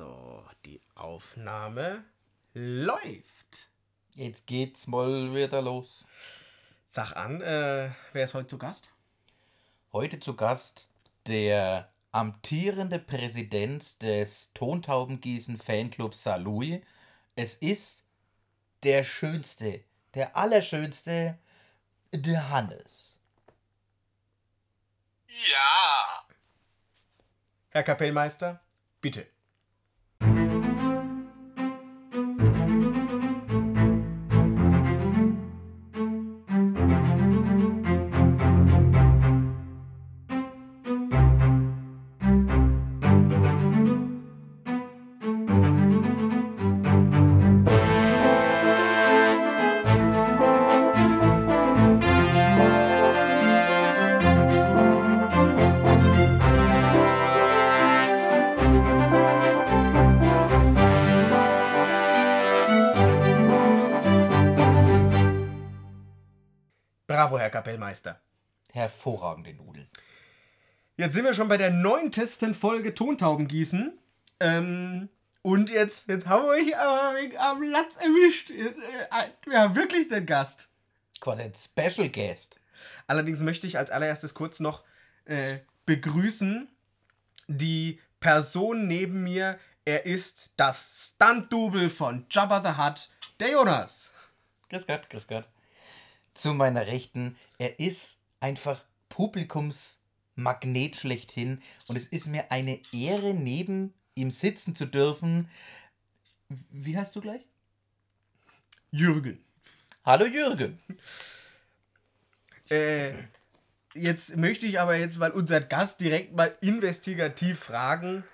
So, die Aufnahme läuft. Jetzt geht's mal wieder los. Sag an, äh, wer ist heute zu Gast? Heute zu Gast der amtierende Präsident des Tontaubengießen Fanclubs Salui. Es ist der schönste, der allerschönste, der Hannes. Ja. Herr Kapellmeister, bitte. Hervorragende Nudeln. Jetzt sind wir schon bei der neuntesten Folge Tontaubengießen. Ähm, und jetzt, jetzt haben wir euch aber am Latz erwischt. Jetzt, äh, wir haben wirklich einen Gast. Quasi ein Special Guest. Allerdings möchte ich als allererstes kurz noch äh, begrüßen die Person neben mir. Er ist das Stunt-Double von Jabba the Hutt, der Jonas. Grüß Gott, grüß Gott. Zu meiner Rechten, er ist einfach Publikumsmagnet schlechthin und es ist mir eine Ehre, neben ihm sitzen zu dürfen. Wie heißt du gleich? Jürgen. Hallo Jürgen. Äh, jetzt möchte ich aber jetzt mal unseren Gast direkt mal investigativ fragen.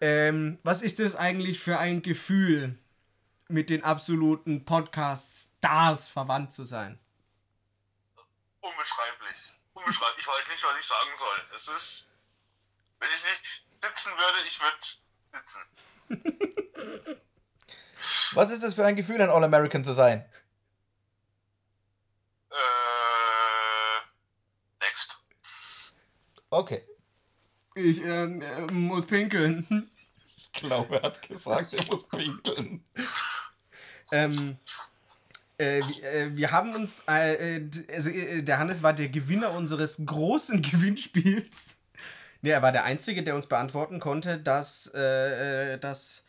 Ähm, was ist das eigentlich für ein Gefühl, mit den absoluten Podcast-Stars verwandt zu sein? Unbeschreiblich. Unbeschreiblich. Ich weiß nicht, was ich sagen soll. Es ist. Wenn ich nicht sitzen würde, ich würde sitzen. Was ist das für ein Gefühl, ein All-American zu sein? Äh. Next. Okay. Ich ähm, äh, muss pinkeln. Ich glaube, er hat gesagt, er muss pinkeln. ähm, äh, wir, äh, wir haben uns, äh, äh, also der Hannes war der Gewinner unseres großen Gewinnspiels. Ne, er war der Einzige, der uns beantworten konnte, dass das,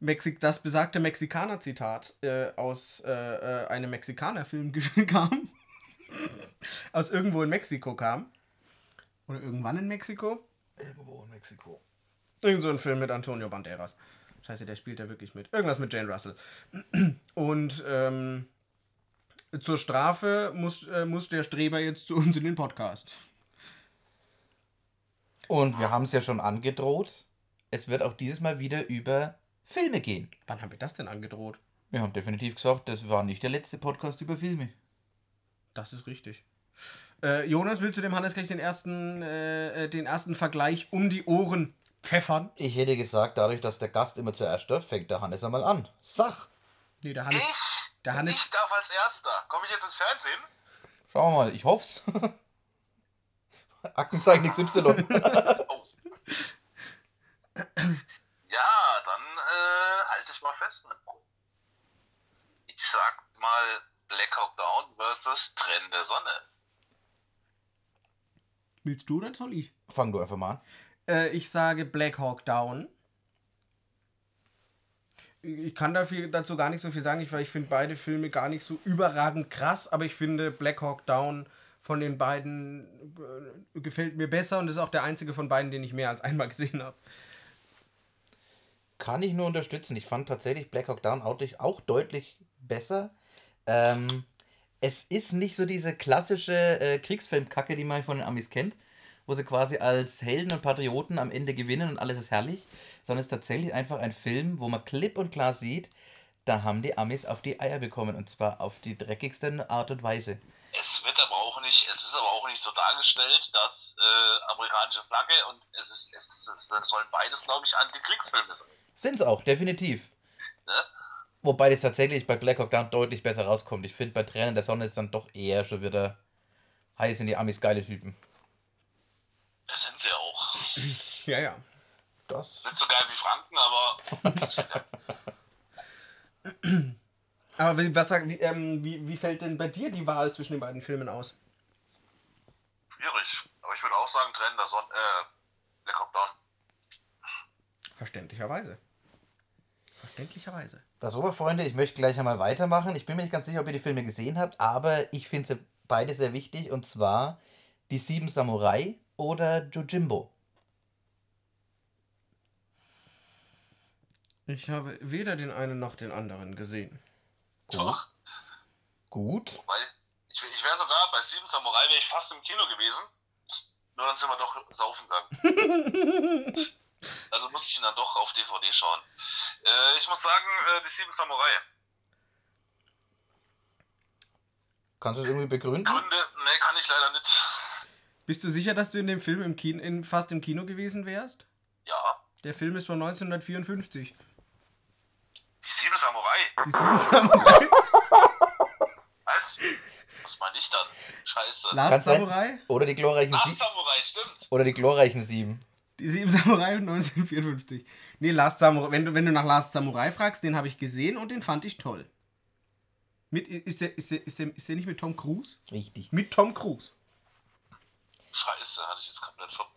Mexik das besagte Mexikaner-Zitat aus einem Mexikaner-Film kam. aus irgendwo in Mexiko kam. Oder irgendwann in Mexiko. Irgendwo in Mexiko. Irgend so ein Film mit Antonio Banderas. Scheiße, der spielt da wirklich mit. Irgendwas mit Jane Russell. Und ähm, zur Strafe muss, äh, muss der Streber jetzt zu uns in den Podcast. Und wir haben es ja schon angedroht. Es wird auch dieses Mal wieder über Filme gehen. Wann haben wir das denn angedroht? Wir haben definitiv gesagt, das war nicht der letzte Podcast über Filme. Das ist richtig. Äh, Jonas, willst du dem Hannes gleich den ersten, äh, äh, den ersten Vergleich um die Ohren pfeffern? Ich hätte gesagt, dadurch, dass der Gast immer zuerst darf, fängt der Hannes einmal an. Sach. Nee, der? Hannes. Der Hannes. Ich darf als Erster. Komme ich jetzt ins Fernsehen? Schauen wir mal, ich hoff's. Aktenzeichen XY. Oh. ja, dann äh, halte ich mal fest. Ich sag mal Black Hawk Down versus Trenn der Sonne. Willst du oder soll ich? Fang du einfach mal an. Äh, ich sage Black Hawk Down. Ich kann dafür, dazu gar nicht so viel sagen, ich, weil ich finde beide Filme gar nicht so überragend krass, aber ich finde Black Hawk Down von den beiden äh, gefällt mir besser und ist auch der einzige von beiden, den ich mehr als einmal gesehen habe. Kann ich nur unterstützen. Ich fand tatsächlich Black Hawk Down auch, auch deutlich besser. Ähm, es ist nicht so diese klassische äh, Kriegsfilmkacke, die man von den Amis kennt, wo sie quasi als Helden und Patrioten am Ende gewinnen und alles ist herrlich, sondern es ist tatsächlich einfach ein Film, wo man klipp und klar sieht, da haben die Amis auf die Eier bekommen und zwar auf die dreckigste Art und Weise. Es wird aber auch nicht, es ist aber auch nicht so dargestellt, dass äh, amerikanische Flagge und es ist, es, ist, es sollen beides, glaube ich, Antikriegsfilme sein. Sind's auch, definitiv. Ne? Wobei das tatsächlich bei Black Hawk Down deutlich besser rauskommt. Ich finde, bei Tränen der Sonne ist dann doch eher schon wieder heiß in die Amis geile Typen. Das sind sie auch. Ja, ja. Das. Nicht so geil wie Franken, aber ein bisschen. ja. Aber wie, was, sag- wie, ähm, wie, wie fällt denn bei dir die Wahl zwischen den beiden Filmen aus? Schwierig. Aber ich würde auch sagen, trennen der Son äh, Black Hawk Down. Verständlicherweise. Verständlicherweise. Pass auf, Freunde, ich möchte gleich einmal weitermachen. Ich bin mir nicht ganz sicher, ob ihr die Filme gesehen habt, aber ich finde sie beide sehr wichtig und zwar Die Sieben Samurai oder Jojimbo. Ich habe weder den einen noch den anderen gesehen. Doch. Gut. Weil ich, ich wäre sogar bei Sieben Samurai wäre ich fast im Kino gewesen. Nur dann sind wir doch saufen gegangen. also musste ich ihn dann doch auf DVD schauen. Äh, ich muss sagen, äh, die Sieben Samurai. Kannst du es irgendwie begründen? Gründe, ne, kann ich leider nicht. Bist du sicher, dass du in dem Film im Kino, in, fast im Kino gewesen wärst? Ja, Der Film ist von 1954. die Sieben Samurai. Die sieben Samurai. Was? Was meine ich dann? Scheiße. Last Kann's sein- Samurai? Oder die glorreichen Last Sieben. Samurai, stimmt. Oder die glorreichen Sieben. Die sieben Samurai 1954. Nee, Last Samurai. Wenn du, wenn du nach Last Samurai fragst, den habe ich gesehen und den fand ich toll. Mit, ist, der, ist, der, ist, der, ist der nicht mit Tom Cruise? Richtig. Mit Tom Cruise. Scheiße, hatte ich jetzt komplett verloren.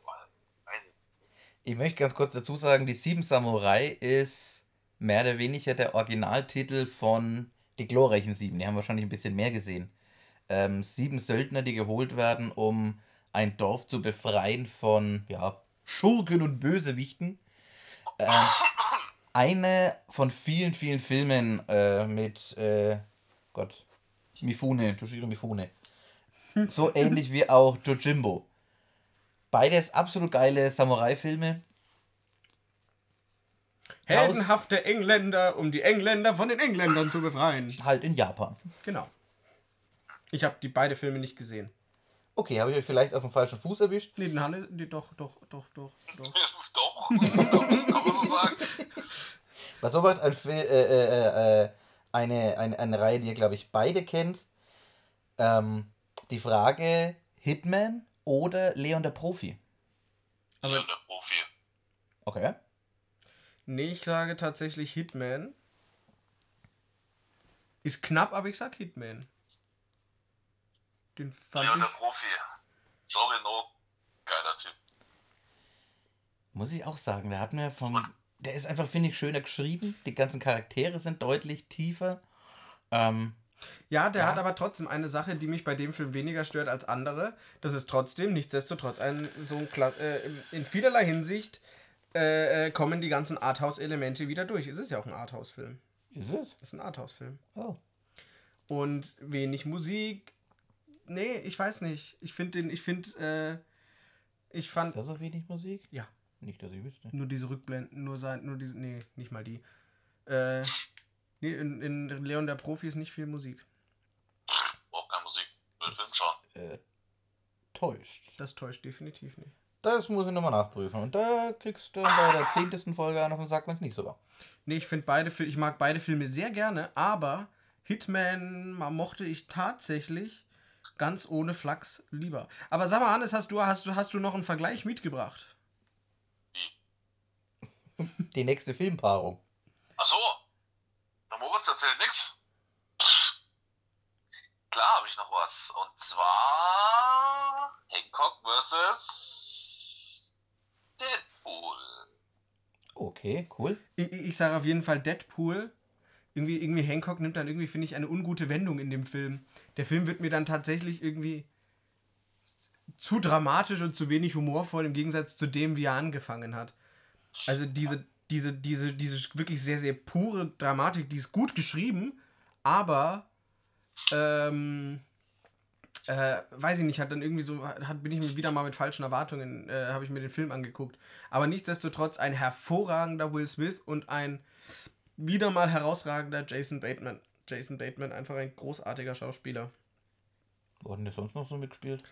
Ich möchte ganz kurz dazu sagen, die Sieben Samurai ist mehr oder weniger der Originaltitel von Die glorreichen Sieben. Die haben wahrscheinlich ein bisschen mehr gesehen. Ähm, sieben Söldner, die geholt werden, um ein Dorf zu befreien von ja, Schurken und Bösewichten. Ähm, eine von vielen, vielen Filmen äh, mit äh, Gott, Mifune, Toshiro Mifune. So ähnlich wie auch Jojimbo. Beides absolut geile Samurai-Filme. Heldenhafte Engländer, um die Engländer von den Engländern zu befreien. Halt in Japan. Genau. Ich habe die beide Filme nicht gesehen. Okay, habe ich euch vielleicht auf dem falschen Fuß erwischt? Nee, den Hanne, nee, doch, doch, doch, doch, doch. Doch, kann man so sagen. Was so ein Fil äh, äh, äh, eine, eine, eine Reihe, die ihr, glaube ich, beide kennt. Ähm, die Frage: Hitman oder Leon der Profi? Aber Ja, der Profi. Okay. nee, ich sage tatsächlich Hitman. Ist knapp, aber ich sag Hitman. Den fand der ich. Profi. Sorry, no. Geiler Typ. Muss ich auch sagen, der hat mir vom. Der ist einfach, finde ich, schöner geschrieben. Die ganzen Charaktere sind deutlich tiefer. Ähm, Ja, der Ja. hat aber trotzdem eine Sache, die mich bei dem Film weniger stört als andere. Das ist trotzdem, nichtsdestotrotz, ein so ein Kla äh, in vielerlei Hinsicht äh, äh, kommen die ganzen Arthouse-Elemente wieder durch. Es ist ja auch ein Arthouse-Film. ist es? Es ist ein Arthouse-Film. Oh. Und wenig Musik. Nee, ich weiß nicht. Ich finde den, ich finde, äh, ich Ist fand da so wenig Musik? Ja. Nicht, dass ich wüsste. nur diese Rückblenden, nur sein, nur diese, nee, nicht mal die. Äh, nee, in, in Leon der Profi ist nicht viel Musik. Braucht keine Musik. Will Film schauen. Äh, täuscht. Das täuscht definitiv nicht. Das muss ich nochmal nachprüfen. Und da kriegst du bei der zehntesten Folge einen auf den Sack, wenn es nicht so war. Nee, ich finde beide Filme, ich mag beide Filme sehr gerne, aber Hitman ma- mochte ich tatsächlich ganz ohne Flachs lieber. Aber sag mal, Hannes, hast du, hast du, hast du noch einen Vergleich mitgebracht? Die nächste Filmpaarung. Ach so. Der Moritz erzählt nix. Klar habe ich noch was. Und zwar Hancock versus Deadpool. Okay, cool. Ich, ich ich sage auf jeden Fall Deadpool. Irgendwie, irgendwie Hancock nimmt dann irgendwie, finde ich, eine ungute Wendung in dem Film. Der Film wird mir dann tatsächlich irgendwie zu dramatisch und zu wenig humorvoll im Gegensatz zu dem, wie er angefangen hat. Also diese, diese, diese, diese wirklich sehr, sehr pure Dramatik, die ist gut geschrieben, aber ähm, äh, weiß ich nicht, hat dann irgendwie so, hat, bin ich mir wieder mal mit falschen Erwartungen, äh, habe ich mir den Film angeguckt. Aber nichtsdestotrotz ein hervorragender Will Smith und ein wieder mal herausragender Jason Bateman. Jason Bateman, einfach ein großartiger Schauspieler. Wo hat denn der sonst noch so mitgespielt?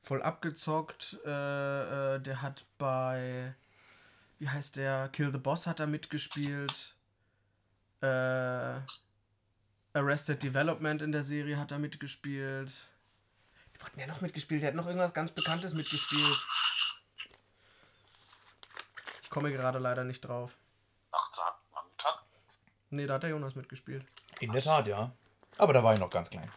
Voll abgezockt, äh, äh, der hat bei, wie heißt der, Kill the Boss hat er mitgespielt. Äh, Arrested Development in der Serie hat er mitgespielt. Hat denn der noch mitgespielt? Der hat noch irgendwas ganz Bekanntes mitgespielt. Ich komme gerade leider nicht drauf. Man kann. Nee, da hat der Jonas mitgespielt. In der Tat, ja. Aber da war ich noch ganz klein.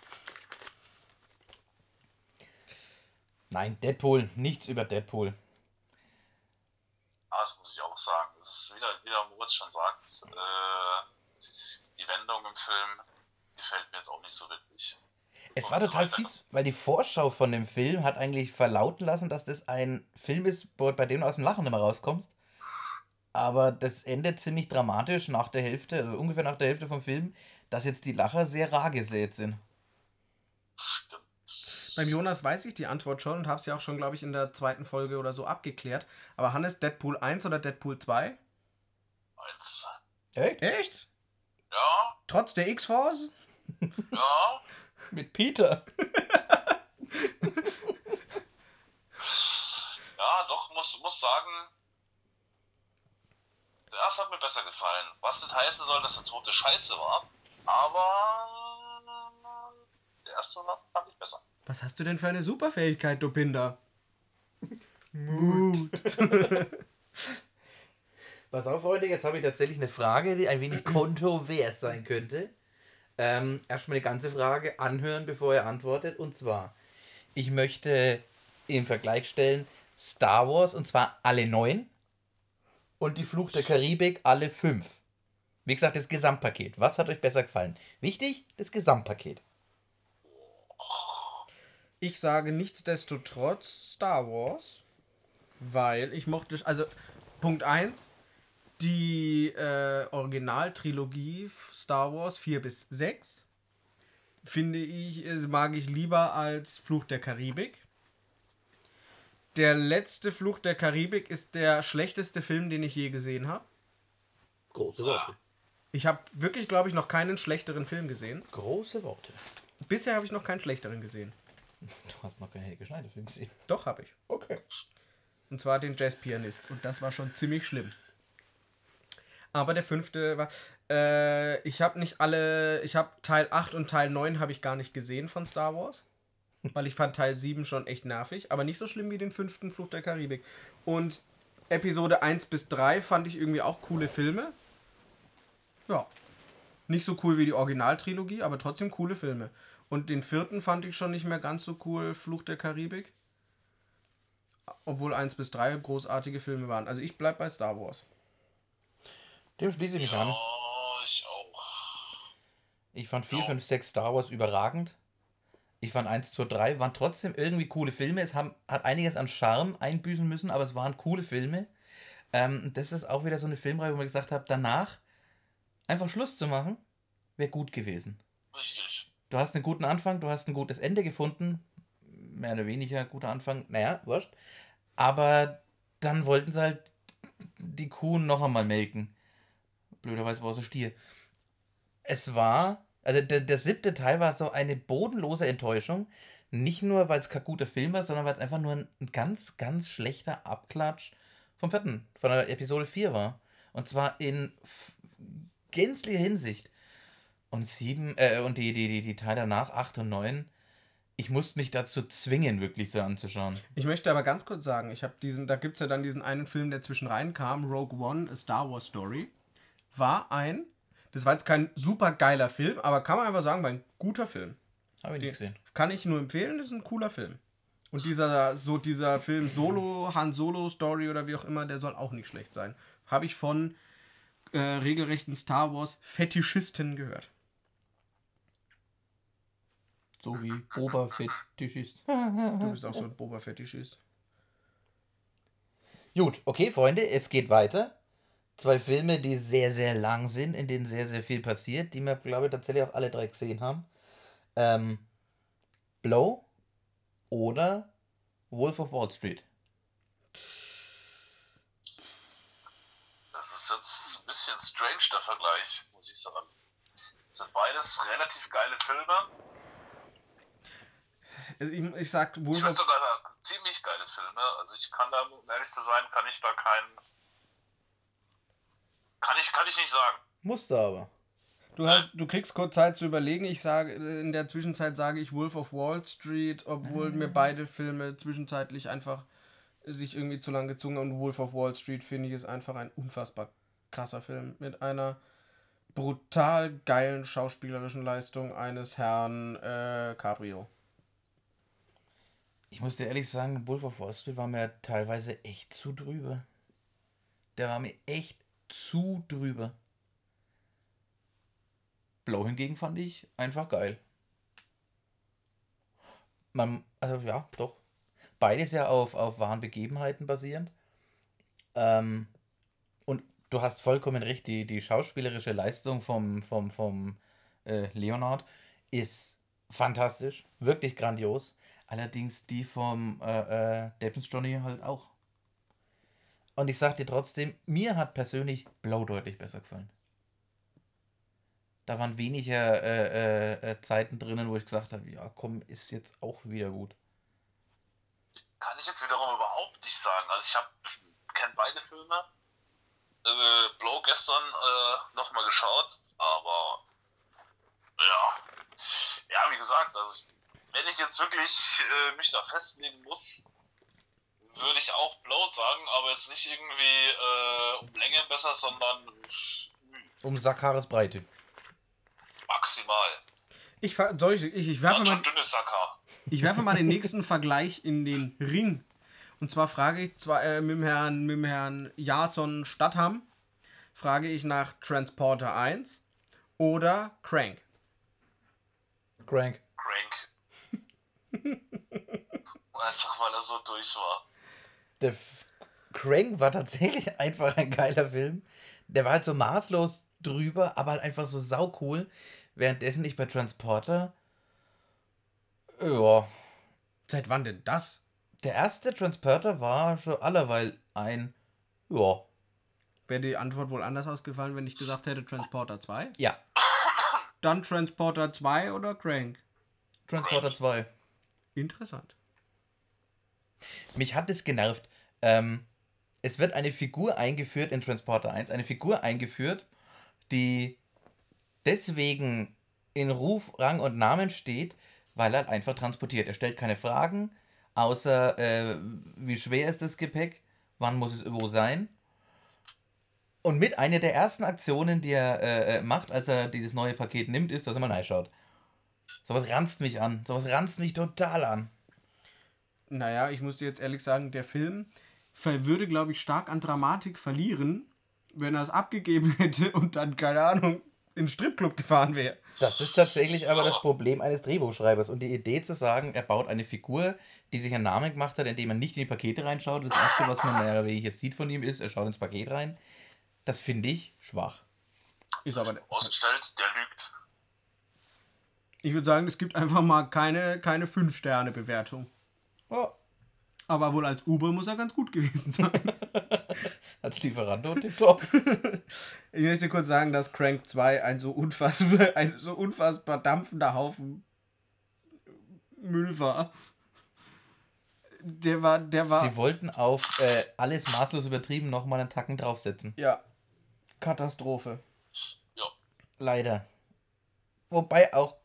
Nein, Deadpool. Nichts über Deadpool. Ah, das muss ich auch sagen. Das ist wieder, wie der Moritz schon sagt, äh, die Wendung im Film gefällt mir jetzt auch nicht so wirklich. Es war total fies, weil die Vorschau von dem Film hat eigentlich verlauten lassen, dass das ein Film ist, bei dem du aus dem Lachen immer rauskommst. Aber das endet ziemlich dramatisch nach der Hälfte, also ungefähr nach der Hälfte vom Film, dass jetzt die Lacher sehr rar gesät sind. Stimmt. Beim Jonas weiß ich die Antwort schon und habe es ja auch schon, glaube ich, in der zweiten Folge oder so abgeklärt. Aber Hannes, Deadpool 1 oder Deadpool 2? Eins. Echt? Echt? Ja, Trotz der X-Force? ja. Mit Peter. Ja, doch, muss, muss sagen, der erste hat mir besser gefallen. Was nicht heißen soll, dass der zweite scheiße war, aber der erste war- fand ich besser. Was hast du denn für eine Superfähigkeit, du Pinder? Mut. Pass auf, Freunde, jetzt habe ich tatsächlich eine Frage, die ein wenig kontrovers sein könnte. Ähm, erstmal eine ganze Frage anhören, bevor er antwortet. Und zwar, ich möchte im Vergleich stellen Star Wars, und zwar alle neun, und die Fluch der Karibik alle fünf. Wie gesagt, das Gesamtpaket. Was hat euch besser gefallen? Wichtig, das Gesamtpaket. Ich sage nichtsdestotrotz Star Wars, weil ich mochte, also Punkt 1, die äh, Originaltrilogie Star Wars 4 bis 6 finde ich, äh, mag ich lieber als Fluch der Karibik. Der letzte Fluch der Karibik ist der schlechteste Film, den ich je gesehen habe. Große Worte. Ich habe wirklich, glaube ich, noch keinen schlechteren Film gesehen. Große Worte. Bisher habe ich noch keinen schlechteren gesehen. Du hast noch keinen Helge Schneider-Film gesehen. Doch, habe ich. Okay. Und zwar den Jazzpianist. Und das war schon ziemlich schlimm. Aber der fünfte war. Äh, ich habe nicht alle. Ich habe Teil 8 und Teil 9 habe ich gar nicht gesehen von Star Wars. Weil ich fand Teil 7 schon echt nervig. Aber nicht so schlimm wie den fünften Fluch der Karibik. Und Episode 1 bis 3 fand ich irgendwie auch coole Filme. Ja. Nicht so cool wie die Originaltrilogie, aber trotzdem coole Filme. Und den vierten fand ich schon nicht mehr ganz so cool, Fluch der Karibik. Obwohl 1 bis 3 großartige Filme waren. Also ich bleib bei Star Wars. Dem schließe ich mich an. Oh, ich auch. Ich fand 4, 5, 6 Star Wars überragend. Ich fand 1, 2, 3 waren trotzdem irgendwie coole Filme. Es haben, hat einiges an Charme einbüßen müssen, aber es waren coole Filme. Ähm, das ist auch wieder so eine Filmreihe, wo man gesagt hat, danach einfach Schluss zu machen, wäre gut gewesen. Richtig. Du hast einen guten Anfang, du hast ein gutes Ende gefunden. Mehr oder weniger guter Anfang, naja, wurscht. Aber dann wollten sie halt die Kuh noch einmal melken. Blöderweise war es ein Stier. Es war, also der, der siebte Teil war so eine bodenlose Enttäuschung. Nicht nur, weil es kein guter Film war, sondern weil es einfach nur ein, ganz, ganz schlechter Abklatsch vom vierten, von der Episode 4 war. Und zwar in gänzlicher Hinsicht. Und sieben, äh, und die, die, die, die Teile danach, 8 und 9, ich musste mich dazu zwingen, wirklich so anzuschauen. Ich möchte aber ganz kurz sagen, ich habe diesen, da gibt es ja dann diesen einen Film, der zwischen rein kam, Rogue One, A Star Wars Story. War ein, das war jetzt kein super geiler Film, aber kann man einfach sagen, war ein guter Film. Habe ich nicht gesehen. Kann ich nur empfehlen, das ist ein cooler Film. Und dieser, so dieser Film Solo, Han Solo Story oder wie auch immer, der soll auch nicht schlecht sein. Habe ich von äh, regelrechten Star Wars Fetischisten gehört. So wie Boba Fetischist. Du bist auch so ein Boba Fetischist. Gut, okay, Freunde, es geht weiter. Zwei Filme, die sehr, sehr lang sind, in denen sehr, sehr viel passiert, die wir, glaube ich, tatsächlich auch alle drei gesehen haben. Ähm, Blow oder Wolf of Wall Street. Das ist jetzt ein bisschen strange, der Vergleich, muss ich sagen. Das sind beides relativ geile Filme. Also ich, ich sag Ich Wolf würde of, sogar sagen, ziemlich geile Filme. Also ich kann da, um ehrlich zu sein, kann ich da keinen. Kann ich, kann ich nicht sagen. Musste aber. du, halt, du kriegst kurz Zeit zu überlegen. Ich sage, in der Zwischenzeit sage ich Wolf of Wall Street, obwohl mir beide Filme zwischenzeitlich einfach sich irgendwie zu lang gezogen und Wolf of Wall Street finde ich ist einfach ein unfassbar krasser Film mit einer brutal geilen schauspielerischen Leistung eines Herrn äh, Cabrio. Ich muss dir ehrlich sagen, Wolf of Wall Street war mir teilweise echt zu drüber. Der war mir echt zu drüber. Blau hingegen fand ich einfach geil. Man, also ja, doch. Beides ja auf, auf wahren Begebenheiten basierend. Ähm, und du hast vollkommen recht, die, die schauspielerische Leistung vom, vom, vom äh, Leonard ist fantastisch, wirklich grandios. Allerdings die vom äh, äh, Deppens Johnny halt auch. Und ich sag dir trotzdem, mir hat persönlich Blau deutlich besser gefallen. Da waren weniger äh, äh, äh, Zeiten drinnen, wo ich gesagt habe, ja komm, ist jetzt auch wieder gut. Kann ich jetzt wiederum überhaupt nicht sagen. Also ich habe kenne beide Filme. Äh, Blow gestern äh, nochmal geschaut, aber ja. Ja, wie gesagt, also wenn ich jetzt wirklich äh, mich da festlegen muss, würde ich auch Blow sagen, aber jetzt nicht irgendwie äh, um Länge besser, sondern um Sakares Breite. Maximal. Ich, soll ich, ich, ich werfe mal, ich werfe mal den nächsten Vergleich in den Ring. Und zwar frage ich zwar äh, mit, dem Herrn, mit dem Herrn Jason Stadtham, frage ich nach Transporter 1 oder Crank. Crank. Crank. Einfach weil er so durch war. Der F Crank war tatsächlich einfach ein geiler Film. Der war halt so maßlos drüber, aber halt einfach so saucool. Währenddessen ich bei Transporter. Ja. Seit wann denn das? Der erste Transporter war schon allerweil ein. Ja. Wäre die Antwort wohl anders ausgefallen, wenn ich gesagt hätte Transporter 2? Ja. Dann Transporter 2 oder Crank? Transporter 2. Interessant. Mich hat es genervt. Ähm, es wird eine Figur eingeführt in Transporter 1, eine Figur eingeführt, die deswegen in Ruf, Rang und Namen steht, weil er halt einfach transportiert. Er stellt keine Fragen, außer äh, wie schwer ist das Gepäck, wann muss es wo sein. Und mit einer der ersten Aktionen, die er äh, äh macht, als er dieses neue Paket nimmt, ist, dass er mal reinschaut. Sowas ranzt mich an. Sowas ranzt mich total an. Naja, ich muss dir jetzt ehrlich sagen, der Film würde, glaube ich, stark an Dramatik verlieren, wenn er es abgegeben hätte und dann, keine Ahnung, in den Stripclub gefahren wäre. Das ist tatsächlich aber das Problem eines Drehbuchschreibers. Und die Idee zu sagen, er baut eine Figur, die sich einen Namen gemacht hat, indem er nicht in die Pakete reinschaut. Das erste, was man mehr oder weniger sieht von ihm, ist, er schaut ins Paket rein. Das finde ich schwach. Ist aber. Ausgestellt, der lügt. Ich würde sagen, es gibt einfach mal keine, keine 5-Sterne-Bewertung. Oh. Aber wohl als Uber muss er ganz gut gewesen sein. als Lieferando tipptopp. ich möchte kurz sagen, dass Crank 2 ein so unfassbar, ein so unfassbar dampfender Haufen Müll war. Der war, der war. Sie wollten auf äh, alles maßlos übertrieben nochmal einen Tacken draufsetzen. Ja. Katastrophe. Ja. Leider. Wobei auch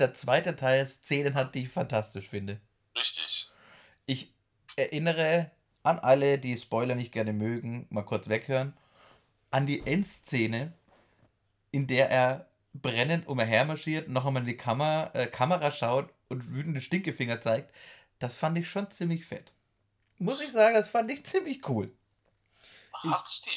der zweite Teil Szenen hat, die ich fantastisch finde. Richtig. Ich erinnere an alle, die Spoiler nicht gerne mögen, mal kurz weghören, an die Endszene, in der er brennend umhermarschiert, noch einmal in die Kamera, äh, Kamera schaut und wütende Stinkefinger zeigt. Das fand ich schon ziemlich fett. Muss ich sagen, das fand ich ziemlich cool. Hat Stil.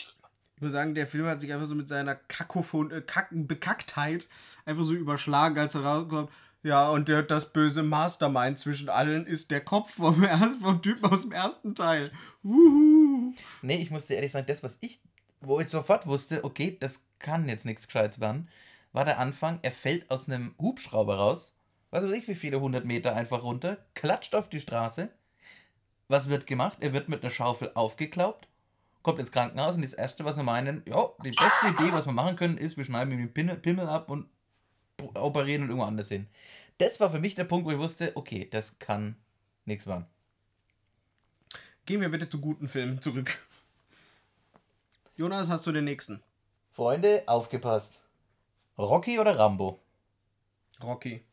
Ich muss sagen, der Film hat sich einfach so mit seiner Kakophon, äh, Kack Bekacktheit einfach so überschlagen, als er rauskommt. Ja, und der, das böse Mastermind zwischen allen ist der Kopf vom, vom Typen aus dem ersten Teil. Wuhu. Nee, ich musste ehrlich sagen, das, was ich, wo ich sofort wusste, okay, das kann jetzt nichts Gescheites werden, war der Anfang, er fällt aus einem Hubschrauber raus, was weiß ich, wie viele hundert Meter einfach runter, klatscht auf die Straße. Was wird gemacht? Er wird mit einer Schaufel aufgeklaubt, kommt ins Krankenhaus und das Erste, was wir meinen, ja, die beste Idee, was wir machen können, ist, wir schneiden ihm den Pimmel ab und operieren und irgendwo anders hin. Das war für mich der Punkt, wo ich wusste, okay, das kann nichts werden. Gehen wir bitte zu guten Filmen zurück. Jonas, hast du den nächsten? Freunde, aufgepasst. Rocky oder Rambo? Rocky.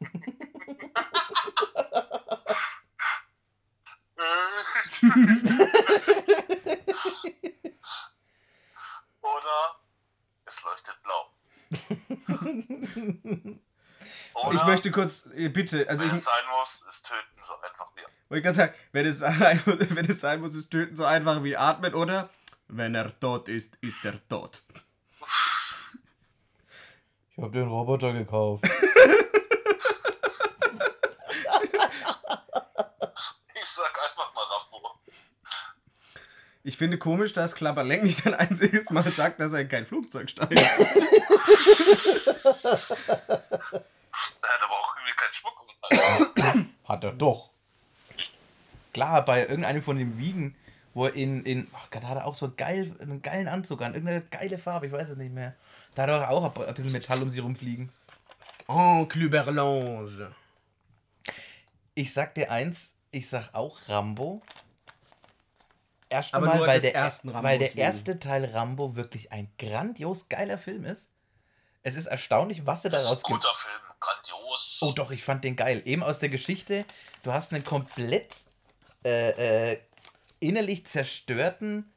Oder es leuchtet blau. Oder Ich möchte kurz, äh, bitte, also wenn ich, es sein muss, ist töten so einfach wie. wollte gerade sagen, wenn es, sein, wenn es sein muss, ist töten so einfach wie atmen, oder? Wenn er tot ist, ist er tot. Ich habe den Roboter gekauft. Ich sag einfach mal Rambo. Ich finde komisch, dass Klapperlenk nicht ein einziges Mal sagt, dass er in kein Flugzeug steigt. Er hat aber auch irgendwie keinen Schmuck um. Hat er doch. Klar, bei irgendeinem von den Wiegen, wo er in, in ach Gott, da hat er auch so geil, einen geilen Anzug an, irgendeine geile Farbe, ich weiß es nicht mehr. Da hat er auch ein bisschen Metall um sie rumfliegen. Oh, Cluberlange. Ich sag dir eins, ich sag auch Rambo. Erst Aber mal, nur weil, des der, weil der erste Teil Rambo wirklich ein grandios geiler Film ist. Es ist erstaunlich, was er daraus gibt. Guter Film, grandios. Oh doch, ich fand den geil. Eben aus der Geschichte, du hast einen komplett äh, äh, innerlich zerstörten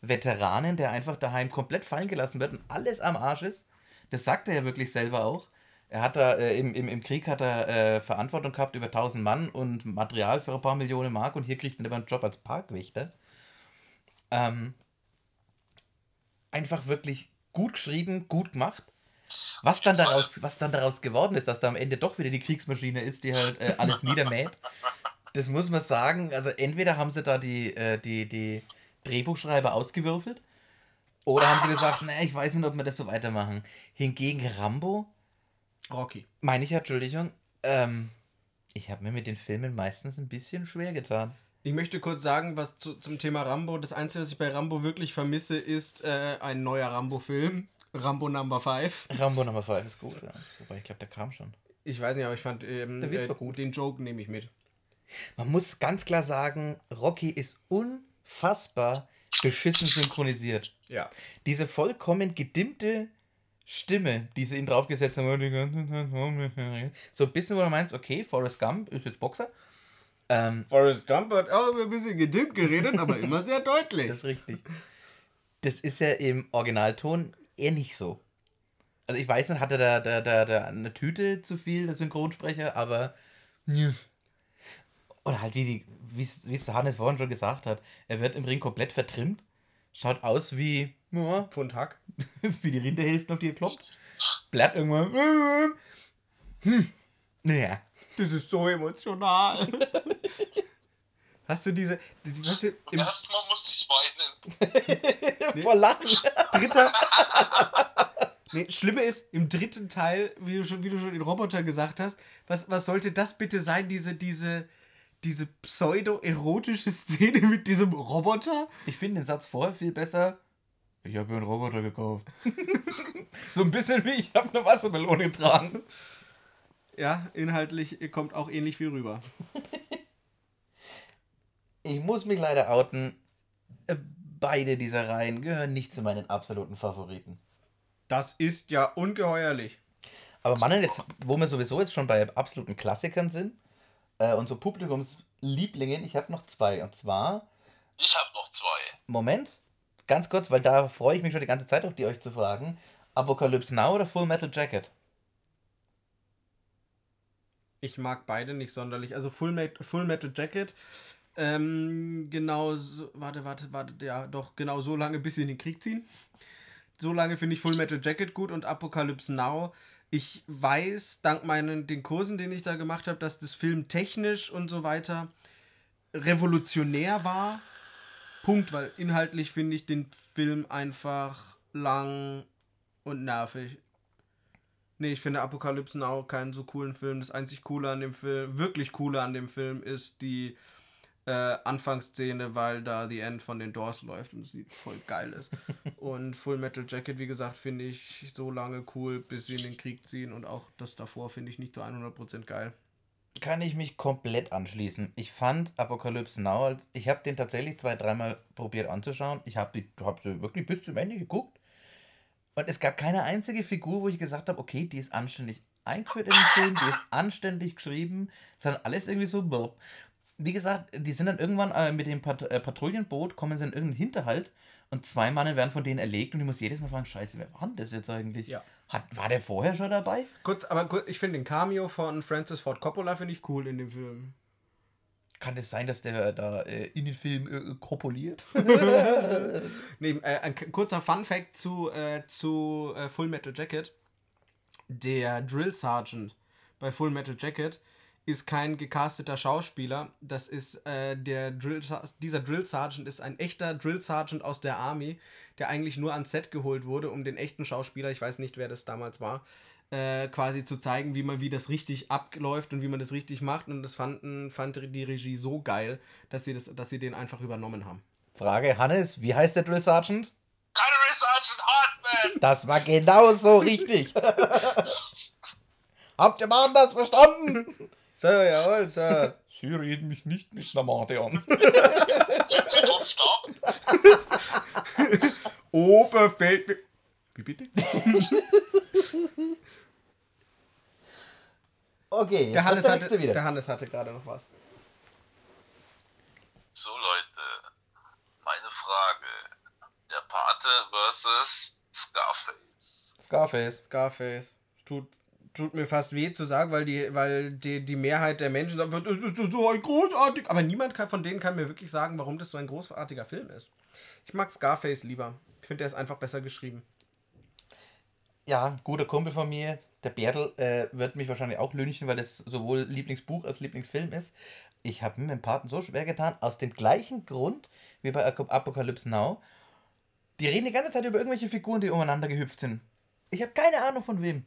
Veteranen, der einfach daheim komplett fallen gelassen wird und alles am Arsch ist. Das sagt er ja wirklich selber auch. Er hat da äh, im, im, im Krieg hat er äh, Verantwortung gehabt über 1000 Mann und Material für ein paar Millionen Mark und hier kriegt er aber einen Job als Parkwächter. Ähm, einfach wirklich gut geschrieben, gut gemacht. Was dann, daraus, was dann daraus geworden ist, dass da am Ende doch wieder die Kriegsmaschine ist, die halt äh, alles niedermäht, das muss man sagen. Also entweder haben sie da die, äh, die, die Drehbuchschreiber ausgewürfelt oder haben sie gesagt, naja, ich weiß nicht, ob wir das so weitermachen. Hingegen Rambo, Rocky. meine ich ja, Entschuldigung, ähm, ich habe mir mit den Filmen meistens ein bisschen schwer getan. Ich möchte kurz sagen, was zu, zum Thema Rambo. Das Einzige, was ich bei Rambo wirklich vermisse, ist äh, ein neuer Rambo-Film. Rambo Number 5. Rambo Nummer 5 ist gut, ja. Wobei ich glaube, der kam schon. Ich weiß nicht, aber ich fand ähm, Der äh, gut. den Joke nehme ich mit. Man muss ganz klar sagen, Rocky ist unfassbar beschissen synchronisiert. Ja. Diese vollkommen gedimmte Stimme, die sie ihm draufgesetzt haben, so ein bisschen, wo du meinst, okay, Forrest Gump ist jetzt Boxer. Ähm, Forrest Gump hat auch ein bisschen gedimmt geredet, aber immer sehr deutlich. das ist richtig. Das ist ja im Originalton eher nicht so. Also ich weiß nicht, hatte da, da, da, da eine Tüte zu viel, der Synchronsprecher, aber. Oder halt wie die, wie es der Hannes vorhin schon gesagt hat, er wird im Ring komplett vertrimmt, schaut aus wie, ja, Pfund Hack. wie die Rinderhälfte auf die kloppt, bleibt irgendwann. Hm, naja. Das ist so emotional. Hast du diese. die- Weißt du, im Erstmal musste ich weinen. Vor Lachen. dritter. Nee, Schlimme ist, im dritten Teil, wie du schon, wie du schon den Roboter gesagt hast, was, was sollte das bitte sein, diese, diese, diese pseudo-erotische Szene mit diesem Roboter? Ich finde den Satz vorher viel besser. Ich habe mir einen Roboter gekauft. so ein bisschen wie ich habe eine Wassermelone getragen. Ja, inhaltlich kommt auch ähnlich viel rüber. Ich muss mich leider outen. Äh, Beide dieser Reihen gehören nicht zu meinen absoluten Favoriten. Das ist ja ungeheuerlich. Aber Mannen, jetzt, wo wir sowieso jetzt schon bei absoluten Klassikern sind äh, und so Publikumslieblingen, ich habe noch zwei. Und zwar, Ich habe noch zwei. Moment, ganz kurz, weil da freue ich mich schon die ganze Zeit auf die euch zu fragen. Apocalypse Now oder Full Metal Jacket? Ich mag beide nicht sonderlich. Also Full, Met Full Metal Jacket. Ähm, genau, so, warte, warte, warte, ja, doch, genau so lange, bis sie in den Krieg ziehen. So lange finde ich Full Metal Jacket gut und Apocalypse Now. Ich weiß, dank meinen den Kursen, den ich da gemacht habe, dass das Film technisch und so weiter revolutionär war. Punkt, weil inhaltlich finde ich den Film einfach lang und nervig. Nee, ich finde Apocalypse Now keinen so coolen Film. Das einzig Coole an dem Film, wirklich Coole an dem Film ist die äh, Anfangsszene, weil da The End von den Doors läuft und sieht voll geil ist. und Full Metal Jacket, wie gesagt, finde ich so lange cool, bis sie in den Krieg ziehen und auch das davor finde ich nicht zu 100% geil. Kann ich mich komplett anschließen. Ich fand Apocalypse Now, als, ich habe den tatsächlich zwei, dreimal probiert anzuschauen. Ich habe hab sie wirklich bis zum Ende geguckt. Und es gab keine einzige Figur, wo ich gesagt habe, okay, die ist anständig eingeführt in den Film, die ist anständig geschrieben, sondern alles irgendwie so. blub. wie gesagt, die sind dann irgendwann äh, mit dem Pat äh, Patrouillenboot, kommen sie in irgendeinen Hinterhalt und zwei Mann werden von denen erlegt und ich muss jedes Mal fragen, scheiße, wer war denn das jetzt eigentlich? Ja. Hat, war der vorher schon dabei? Kurz, aber kurz, ich finde den Cameo von Francis Ford Coppola finde ich cool in dem Film. Kann es sein, dass der da äh, in den Film äh, kopuliert? Nee, äh, ein kurzer Fun Fact zu, äh, zu äh, Full Metal Jacket. Der Drill Sergeant bei Full Metal Jacket ist kein gecasteter Schauspieler. Das ist äh, der Drill, Ser- dieser Drill Sergeant ist ein echter Drill Sergeant aus der Army, der eigentlich nur ans Set geholt wurde, um den echten Schauspieler, ich weiß nicht, wer das damals war, äh, quasi zu zeigen, wie man wie das richtig abläuft und wie man das richtig macht. Und das fanden, fand die Regie so geil, dass sie, das, dass sie den einfach übernommen haben. Frage, Hannes, wie heißt der Drill Sergeant? Gunnery Sergeant Hartman! Das war genau so richtig. Habt ihr Mann das verstanden? So, jawohl, Sir. Sie reden mich nicht mit einer Mate an. Sind Sie drum stark? Oberfeld. Wie bitte? Okay, Der jetzt Hannes, der hatte, wieder. der Hannes hatte gerade noch was. So, Leute. Meine Frage. Der Pate versus Scarface. Scarface. Scarface. Tut, tut mir fast weh zu sagen, weil die, weil die, die Mehrheit der Menschen sagt, das ist so ein großartig. Aber niemand kann, von denen kann mir wirklich sagen, warum das so ein großartiger Film ist. Ich mag Scarface lieber. Ich finde, der ist einfach besser geschrieben. Ja, guter Kumpel von mir, der Bertel, äh, wird mich wahrscheinlich auch lünchen, weil das sowohl Lieblingsbuch als Lieblingsfilm ist. Ich habe mir mit dem Paten so schwer getan, aus dem gleichen Grund wie bei Ap- Apocalypse Now. Die reden die ganze Zeit über irgendwelche Figuren, die umeinander gehüpft sind. Ich habe keine Ahnung von wem.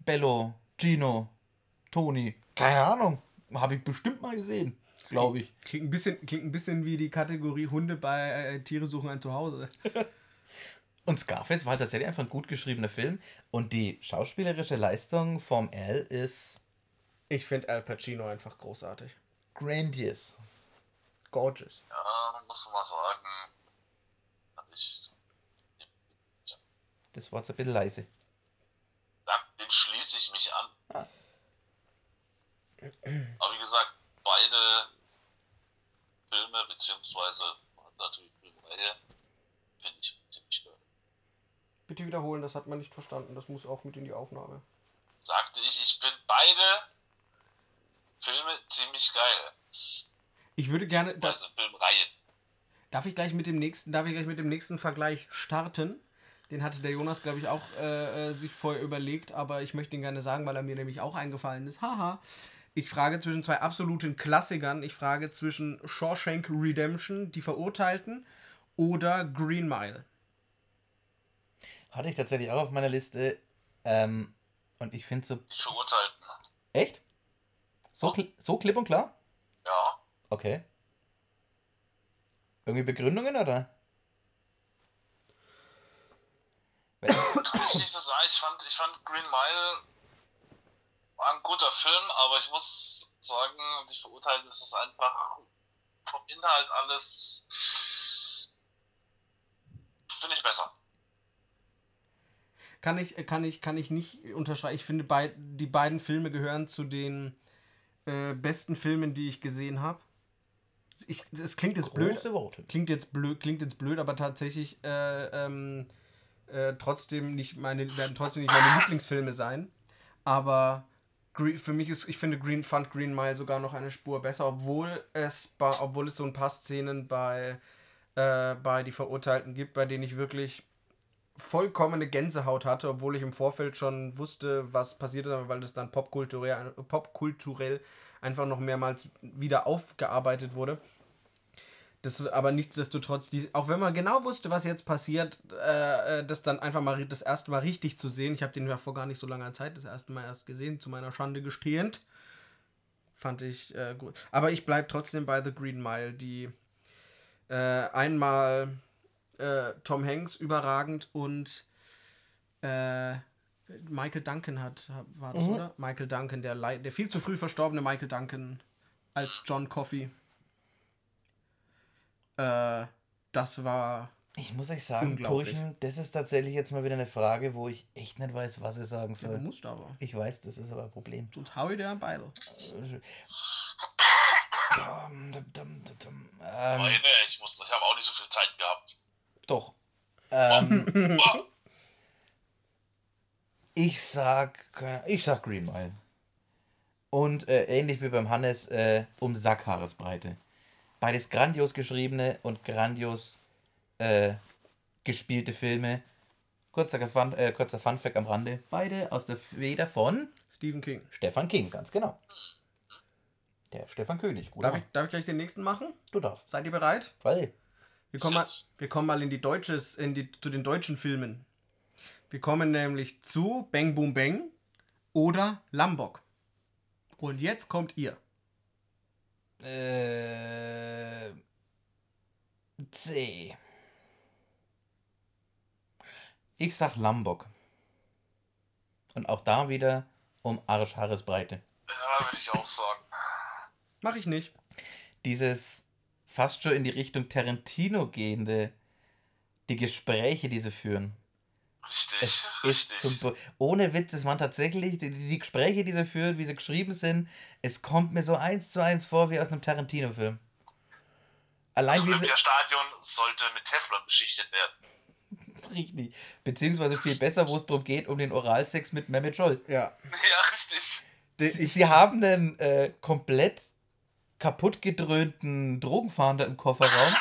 Bello, Gino, Toni, keine Ahnung. Habe ich bestimmt mal gesehen, glaube ich. Klingt ein, bisschen, klingt ein bisschen wie die Kategorie Hunde bei äh, Tiere suchen ein Zuhause. Und Scarface war halt tatsächlich einfach ein gut geschriebener Film. Und die schauspielerische Leistung vom Al ist Ich finde Al Pacino einfach großartig. grandiose. Gorgeous. Ja, muss man sagen. Fand ich. Das war jetzt ein bisschen leise. Ja, dem schließe ich mich an. Ah. Aber wie gesagt, beide Filme, beziehungsweise natürlich Filmreihe, finde ich ziemlich geil. Bitte wiederholen, das hat man nicht verstanden. Das muss auch mit in die Aufnahme. Sagte ich, ich finde beide Filme ziemlich geil. Ich würde gerne. Da, Filmreihen. darf ich gleich mit dem nächsten, darf ich gleich mit dem nächsten Vergleich starten? Den hatte der Jonas, glaube ich, auch äh, äh, sich vorher überlegt, aber ich möchte ihn gerne sagen, weil er mir nämlich auch eingefallen ist. Haha. Ich frage zwischen zwei absoluten Klassikern. Ich frage zwischen Shawshank Redemption, die Verurteilten, oder Green Mile. Hatte ich tatsächlich auch auf meiner Liste. Ähm, und ich finde so. Die Verurteilten. Echt? So, so klipp und klar? Ja. Okay. Irgendwie Begründungen oder? Kann ich nicht so sagen. Ich fand, ich fand Green Mile war ein guter Film, aber ich muss sagen, die Verurteilten ist es einfach vom Inhalt alles. Finde ich besser. Kann ich, kann ich, kann ich nicht unterschreiben. Ich finde, beid, die beiden Filme gehören zu den äh, besten Filmen, die ich gesehen habe. Ich, das klingt jetzt blöd. Große Worte. Klingt jetzt blöd, klingt jetzt blöd, aber tatsächlich äh, ähm, äh, trotzdem nicht meine, werden trotzdem nicht meine Lieblingsfilme sein. Aber Gre- für mich ist, ich finde Green fand Green Mile sogar noch eine Spur besser, obwohl es bei, obwohl es so ein paar Szenen bei, äh, bei die Verurteilten gibt, bei denen ich wirklich vollkommene Gänsehaut hatte, obwohl ich im Vorfeld schon wusste, was passiert ist, weil das dann popkulturell, popkulturell einfach noch mehrmals wieder aufgearbeitet wurde. Das aber nichtsdestotrotz, die, auch wenn man genau wusste, was jetzt passiert, äh, äh, das dann einfach mal das erste Mal richtig zu sehen. Ich habe den ja vor gar nicht so langer Zeit das erste Mal erst gesehen, zu meiner Schande gestehend. Fand ich äh, gut. Aber ich bleibe trotzdem bei The Green Mile, die äh, einmal äh, Tom Hanks überragend und äh, Michael Duncan hat, war das, oder? Michael Duncan, der, der viel zu früh verstorbene Michael Duncan als John Coffey. Äh, das war. Ich muss euch sagen. Burschen, das ist tatsächlich jetzt mal wieder eine Frage, wo ich echt nicht weiß, was ich sagen Ja, du soll. musst aber. Ich weiß, das ist aber ein Problem. Sonst hau ich dir ein Beil. Dum. Ähm, ich, muss, ich habe auch nicht so viel Zeit gehabt. Doch. Ähm, ich sag, ich sag Green Mile. Und äh, ähnlich wie beim Hannes, äh, um Sackhaaresbreite. Beides grandios geschriebene und grandios äh, gespielte Filme. Kurzer Fun, äh, kurzer Funfact am Rande. Beide aus der Feder von Stephen King. Stefan King, ganz genau. Der Stefan König, gut. Darf ich, darf ich gleich den nächsten machen? Du darfst. Seid ihr bereit? Weil, Wir kommen, mal, wir kommen mal in die Deutsches, in die, zu den deutschen Filmen. Wir kommen nämlich zu Bang Boom Bang oder Lambok. Und jetzt kommt ihr. äh, C. Ich sag Lambok. Und auch da wieder um Arsch-Haaresbreite. Ja, würde ich auch sagen. Mach ich nicht. Dieses fast schon in die Richtung Tarantino gehende, die Gespräche, die sie führen. Richtig, Es ist richtig. zum ohne Witz, es waren tatsächlich die, die Gespräche, die sie führen, wie sie geschrieben sind. Es kommt mir so eins zu eins vor wie aus einem Tarantino-Film. Allein das wie sie. Olympiastadion sollte mit Teflon beschichtet werden. Richtig. Beziehungsweise viel besser, wo es darum geht, um den Oralsex mit Mehmet Scholl. Ja. Ja, richtig. Sie, sie haben einen äh, komplett kaputt gedröhnten Drogenfahnder im Kofferraum.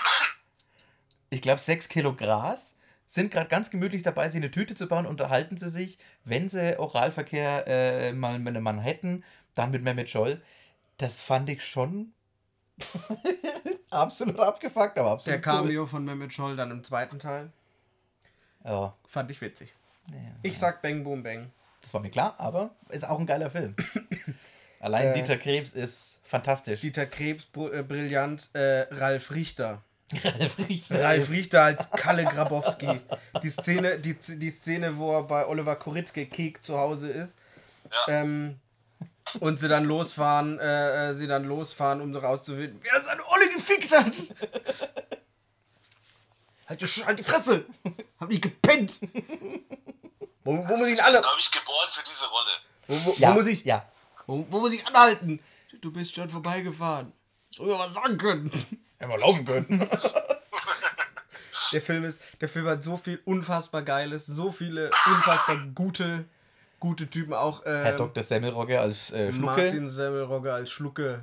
Ich glaube, 6 Kilo Gras. Sind gerade ganz gemütlich dabei, sich eine Tüte zu bauen. Unterhalten sie sich, wenn sie Oralverkehr äh, mal mit einem Mann hätten, dann mit Mehmet Scholl. Das fand ich schon absolut abgefuckt, aber absolut Der cool. Cameo von Mehmet Scholl dann im zweiten Teil. Ja, Fand ich witzig. ja, Ich sag Bang Boom Bang. das war mir klar, aber ist auch ein geiler Film. Allein Äh, Dieter Krebs ist fantastisch. Dieter Krebs, br- äh, brillant. Äh, Ralf Richter. Ralf Richter. Ralf Richter als Kalle Grabowski. Die Szene, die, die Szene, wo er bei Oliver Koritke Kek zu Hause ist. Ja. Ähm, und sie dann losfahren, äh, äh, sie dann losfahren, um rauszufinden, wer seine Olle gefickt hat. halt, die, halt die Fresse! Hab ich gepennt! Wo, wo muss ich ihn alle. Da habe ich geboren für diese Rolle. Wo, wo, Ja, wo muss ich. ja. Wo, wo muss ich anhalten? Du bist schon vorbeigefahren. Soll ich was sagen können? Hätten wir laufen können. Der Film ist, der Film hat so viel unfassbar Geiles, so viele unfassbar gute, gute Typen auch. Ähm, Herr Dr. Semmelrogge als äh, Schlucke. Martin Semmelrogge als Schlucke.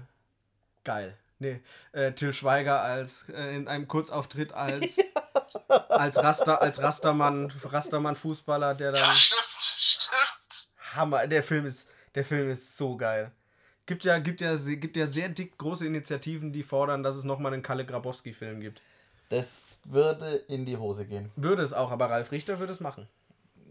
Geil. Nee, äh, Till Schweiger als äh, in einem Kurzauftritt als als Raster als Rastermann Rastermann Fußballer, der dann Ja, stimmt, stimmt. Hammer. Der Film ist der Film ist so geil. Gibt ja gibt ja gibt ja sehr dick große Initiativen, die fordern, dass es noch mal einen Kalle Grabowski Film gibt. Das würde in die Hose gehen. Würde es auch, aber Ralf Richter würde es machen.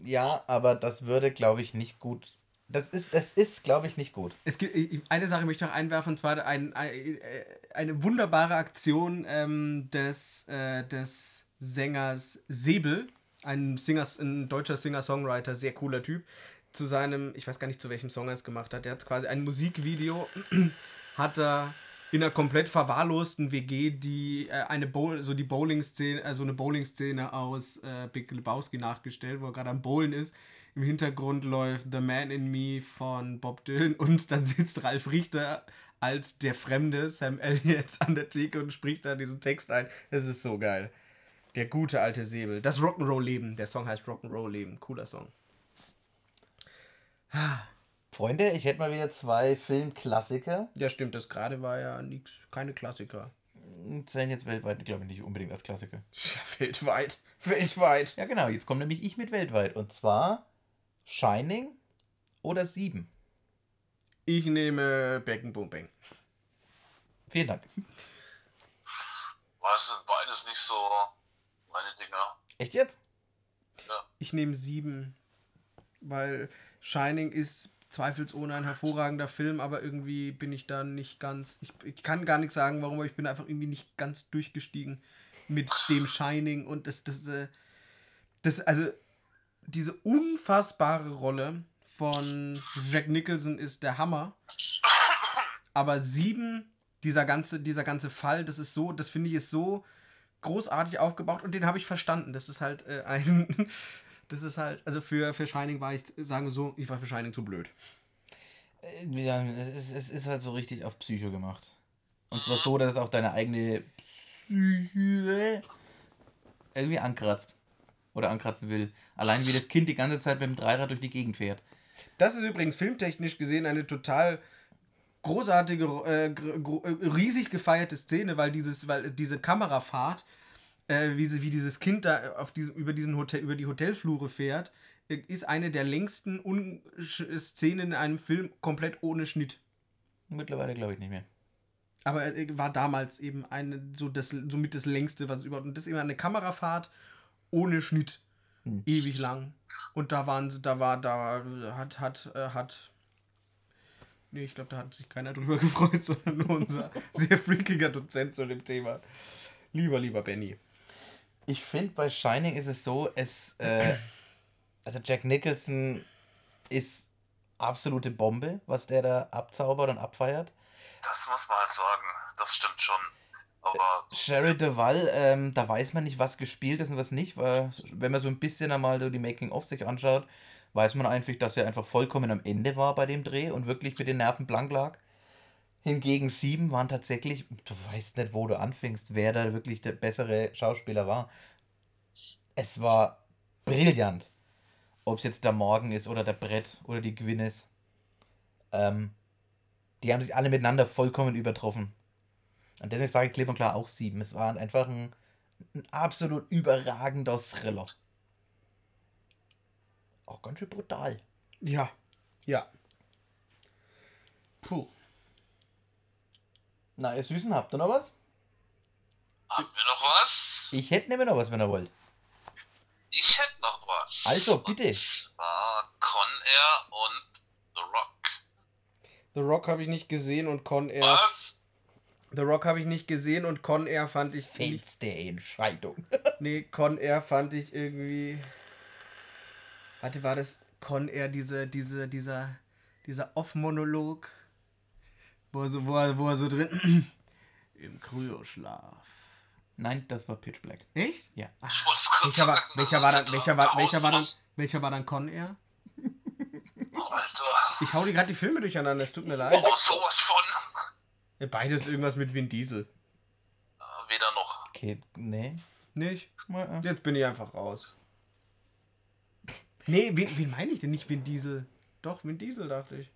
Ja, aber das würde, glaube ich, nicht gut. Das ist, es ist, glaube ich, nicht gut. Es gibt äh, eine Sache möchte ich noch einwerfen, und zwar ein, ein, äh, eine wunderbare Aktion ähm, des, äh, des Sängers Säbel, ein, Singers, ein deutscher Singer-Songwriter, sehr cooler Typ, zu seinem, ich weiß gar nicht, zu welchem Song er es gemacht hat. Der hat quasi ein Musikvideo, hat er in einer komplett verwahrlosten WG, die äh, eine Bowl, so die Bowling-Szene, also eine Bowling-Szene aus äh, Big Lebowski nachgestellt, wo er gerade am Bowlen ist. Im Hintergrund läuft The Man in Me von Bob Dylan und dann sitzt Ralf Richter als der Fremde, Sam Elliott, an der Theke und spricht da diesen Text ein. Es ist so geil. Der gute alte Säbel. Das Rock'n'Roll-Leben. Der Song heißt Rock'n'Roll-Leben. Cooler Song. Freunde, ich hätte mal wieder zwei Filmklassiker. Ja, stimmt. Das gerade war ja nix, keine Klassiker. Zählen jetzt weltweit, glaube ich, nicht unbedingt als Klassiker. Ja, weltweit. Weltweit. Ja, genau, jetzt komme nämlich ich mit weltweit. Und zwar Shining oder Sieben. Ich nehme Becken Boom Bang. Vielen Dank. Weil es sind beides nicht so meine Dinger. Echt jetzt? Ich nehme sieben, weil Shining ist zweifelsohne ein hervorragender Film, aber irgendwie bin ich da nicht ganz. Ich, ich kann gar nichts sagen, warum, aber ich bin einfach irgendwie nicht ganz durchgestiegen mit dem Shining und das, das, äh, das, also diese unfassbare Rolle von Jack Nicholson ist der Hammer. Aber sieben, dieser ganze, dieser ganze Fall, das ist so, das finde ich ist so großartig aufgebaut und den habe ich verstanden. Das ist halt äh, ein. Das ist halt, also für, für Shining war ich, sagen wir so, ich war für Shining zu blöd. Äh, Ja, es ist, es ist halt so richtig auf Psycho gemacht. Und zwar so, dass es auch deine eigene Psyche irgendwie ankratzt. Oder ankratzen will. Allein wie das Kind die ganze Zeit mit dem Dreirad durch die Gegend fährt. Das ist übrigens filmtechnisch gesehen eine total großartige, äh, äh, riesig gefeierte Szene, weil dieses, weil diese Kamerafahrt, äh, wie, sie, wie dieses Kind da auf diesem, über, diesen Hotel, über die Hotelflure fährt, äh, ist eine der längsten Un Sch- Szenen in einem Film komplett ohne Schnitt. Mittlerweile glaube ich nicht mehr. Aber äh, war damals eben eine, so das, somit das längste, was überhaupt. Und das ist eben eine Kamerafahrt ohne Schnitt. Hm. Ewig lang. Und da waren sie, da war, da hat, hat, äh, hat. Nee, ich glaube, da hat sich keiner drüber gefreut, sondern nur unser sehr freakiger Dozent zu dem Thema. Lieber, lieber Benny. Ich finde, bei Shining ist es so, es. Äh, also Jack Nicholson ist absolute Bombe, was der da abzaubert und abfeiert. Das muss man halt sagen. Das stimmt schon. Aber Sherry Duval, ähm, da weiß man nicht, was gespielt ist und was nicht, weil wenn man so ein bisschen einmal so die Making-of sich anschaut, weiß man einfach, dass er einfach vollkommen am Ende war bei dem Dreh und wirklich mit den Nerven blank lag. Hingegen sieben waren tatsächlich, du weißt nicht, wo du anfängst, wer da wirklich der bessere Schauspieler war. Es war brillant. Ob es jetzt der Morgen ist oder der Brett oder die Gwyneth. Ähm, die haben sich alle miteinander vollkommen übertroffen. Und deswegen sage ich klipp und klar auch sieben. Es war einfach ein, ein absolut überragender Thriller. Auch ganz schön brutal. Ja. Ja. Puh. Na, ihr Süßen, habt ihr noch was? haben wir noch was? Ich hätte nämlich noch was, wenn ihr wollt. Ich hätte noch was. Also, bitte. Und zwar Con Air und The Rock. The Rock habe ich nicht gesehen und Con Air. Was? The Rock habe ich nicht gesehen und Con Air fand ich. Fels der Entscheidung. Nee, Con Air fand ich irgendwie. Warte, war das Con Air, diese, diese, dieser, dieser Off-Monolog? Wo er so, wo er, wo er so drin. Im Kryoschlaf. Nein, das war Pitch Black. Echt? Ja. Welcher war, sagen. welcher war dann, welcher war, der welcher war dann, welcher war dann Con Air? Alter. Ich hau die gerade die Filme durcheinander, es tut mir leid. Oh, sowas von. Ja, Beides irgendwas mit Vin Diesel. Äh, Weder noch. Okay, nee. Nicht? Äh, Jetzt bin ich einfach raus. Nee, wen, wen meine ich denn nicht Vin Diesel? Doch, Vin Diesel dachte ich.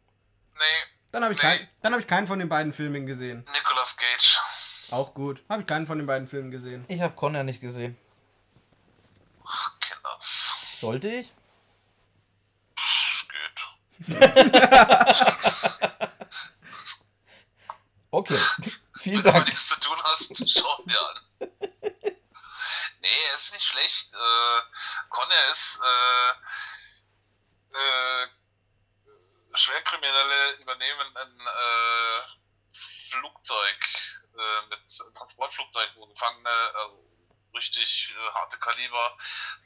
Nee, Dann habe ich, Nee. kein, dann hab ich keinen von den beiden Filmen gesehen. Nicolas Cage. Auch gut. Habe ich keinen von den beiden Filmen gesehen. Ich habe Connor nicht gesehen. Kinders. Sollte ich? Es geht. Okay. Vielen Wenn du Dank. nichts zu tun hast, schau dir an. Nee, er ist nicht schlecht. Äh, Conner ist äh, äh, Schwerkriminelle übernehmen ein äh, Flugzeug äh, mit ein Transportflugzeug, wo Gefangene äh, richtig äh, harte Kaliber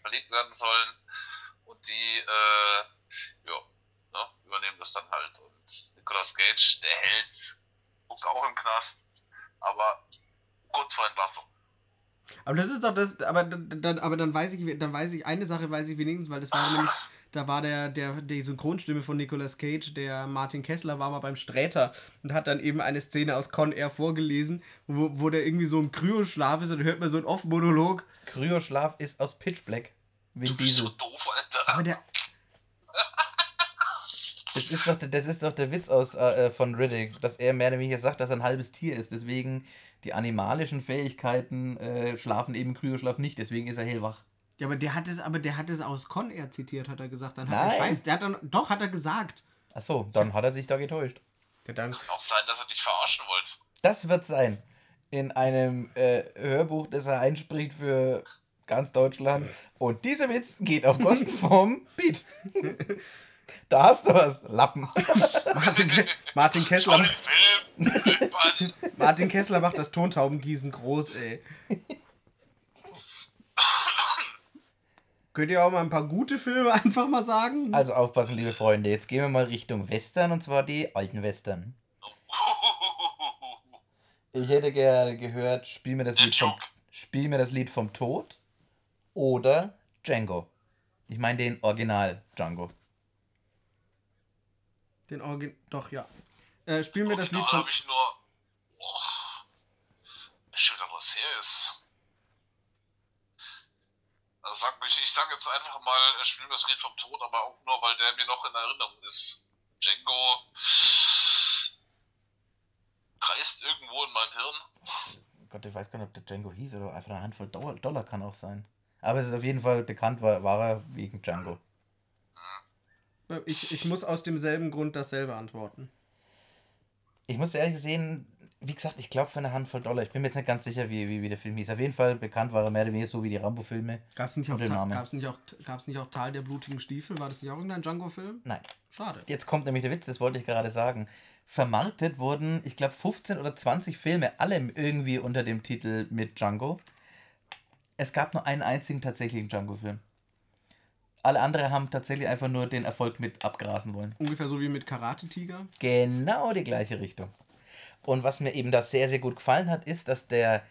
verlegt werden sollen. Und die äh, ja, ne, übernehmen das dann halt. Und Nicolas Cage, der hält, guckt auch im Knast, aber kurz vor Entlassung. Aber das ist doch das, aber dann, aber dann weiß ich, dann weiß ich, eine Sache weiß ich wenigstens, weil das war nämlich, da war der, der, die Synchronstimme von Nicolas Cage, der Martin Kessler, war mal beim Sträter und hat dann eben eine Szene aus Con Air vorgelesen, wo, wo der irgendwie so im Kryoschlaf ist und dann hört man so einen Off-Monolog. Kryoschlaf ist aus Pitch Black. Vin Du bist so doof, Alter. Aber der, Das ist doch, der- das ist doch der Witz aus, äh, von Riddick, dass er mehr oder weniger sagt, dass er ein halbes Tier ist. Deswegen die animalischen Fähigkeiten äh, schlafen eben Kryoschlaf nicht. Deswegen ist er hellwach. Ja, aber der hat es, aber der hat es aus Con Air zitiert, hat er gesagt. Dann hat Nein. er Scheiß, der hat dann, doch, hat er gesagt. Achso, dann hat er sich da getäuscht. Ja, dann, Kann auch sein, dass er dich verarschen wollte. Das wird sein. In einem äh, Hörbuch, das er einspricht für ganz Deutschland. Und dieser Witz geht auf Kosten vom Beat. Da hast du was, Lappen. Martin, Ke Martin, Kessler. Martin Kessler macht das Tontaubengießen groß, ey. Könnt ihr auch mal ein paar gute Filme einfach mal sagen? Also aufpassen, liebe Freunde. Jetzt gehen wir mal Richtung Western und zwar die alten Western. Ich hätte gerne gehört, spiel mir das Der Lied vom, Joke. spiel mir das Lied vom Tod oder Django. Ich meine den Original Django. Den Origin. Doch, ja. Äh, spiel mir das Lied Da von. habe ich nur. Oh, schon wieder was her ist. Also sag mich, ich sag jetzt einfach mal, er spielt das Lied vom Tod, aber auch nur, weil der mir noch in Erinnerung ist. Django kreist irgendwo in meinem Hirn. Gott, ich weiß gar nicht, ob der Django hieß oder einfach eine Handvoll Dollar, Dollar kann auch sein. Aber es ist auf jeden Fall bekannt, war, war er wegen Django. Ich, ich muss aus demselben Grund dasselbe antworten. Ich muss ehrlich gesehen, wie gesagt, ich glaube für eine Handvoll Dollar. Ich bin mir jetzt nicht ganz sicher, wie, wie, wie der Film hieß. Auf jeden Fall bekannt war er mehr oder weniger so wie die Rambo-Filme. Gab es nicht, auch gab's nicht, auch- gab's nicht auch Tal der blutigen Stiefel? War das nicht auch irgendein Django-Film? Nein. Schade. Jetzt kommt nämlich der Witz, das wollte ich gerade sagen. Vermarktet wurden, ich glaube, 15 oder 20 Filme, alle irgendwie unter dem Titel mit Django. Es gab nur einen einzigen tatsächlichen Django-Film. Alle anderen haben tatsächlich einfach nur den Erfolg mit abgrasen wollen. Ungefähr so wie mit Karate-Tiger. Genau die gleiche Richtung. Und was mir eben da sehr, sehr gut gefallen hat, ist, dass der.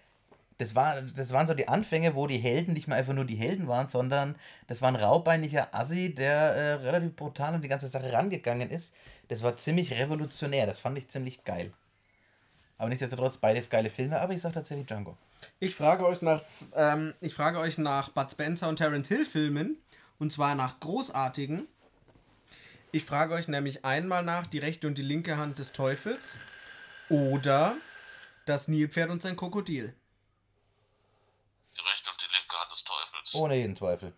Das, war, das waren so die Anfänge, wo die Helden nicht mehr einfach nur die Helden waren, sondern das war ein raubeiniger Assi, der äh, relativ brutal an die ganze Sache rangegangen ist. Das war ziemlich revolutionär, das fand ich ziemlich geil. Aber nichtsdestotrotz beides geile Filme, aber ich sag tatsächlich Django. Ich frage euch nach, ähm, ich frage euch nach Bud Spencer und Terence Hill Filmen. Und zwar nach großartigen. Ich frage euch nämlich einmal nach die rechte und die linke Hand des Teufels. Oder das Nilpferd und sein Krokodil. Die rechte und die linke Hand des Teufels. Ohne jeden Zweifel.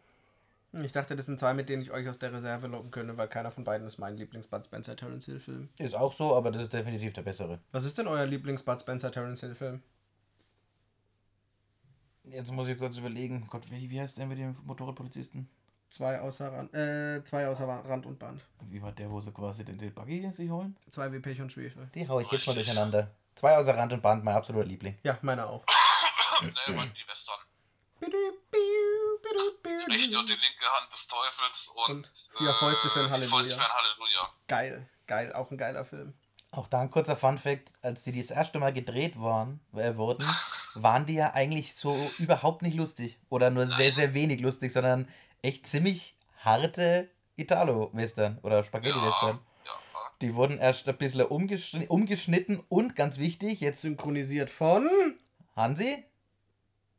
Ich dachte, das sind zwei, mit denen ich euch aus der Reserve locken könnte, weil keiner von beiden ist mein Lieblings-Bud Spencer Terence Hill Film. Ist auch so, aber das ist definitiv der bessere. Was ist denn euer Lieblings-Bud Spencer Terence Hill Film? Jetzt muss ich kurz überlegen. Gott, wie, wie heißt der mit dem Motorradpolizisten? Zwei außer Rand, äh, zwei außer Rand und Band. Wie war der, wo sie quasi den, den Buggy sich holen? Zwei wie Pech und Schwefel. Die hau ich jetzt mal durcheinander. Zwei außer Rand und Band, mein absoluter Liebling. Ja, meiner auch. ne, waren die Western. Die rechte und die linke Hand des Teufels und, Und vier Fäuste für ein die Halleluja. Fäuste für ein Halleluja. Geil, geil, auch ein geiler Film. Auch da ein kurzer Fun-Fact: Als die das erste Mal gedreht waren, äh, wurden, waren die ja eigentlich so überhaupt nicht lustig. Oder nur sehr, sehr wenig lustig, sondern echt ziemlich harte Italo-Western oder Spaghetti-Western. Ja. Die wurden erst ein bisschen umgeschn umgeschnitten und ganz wichtig, jetzt Synchronisiert von Hansi. Äh,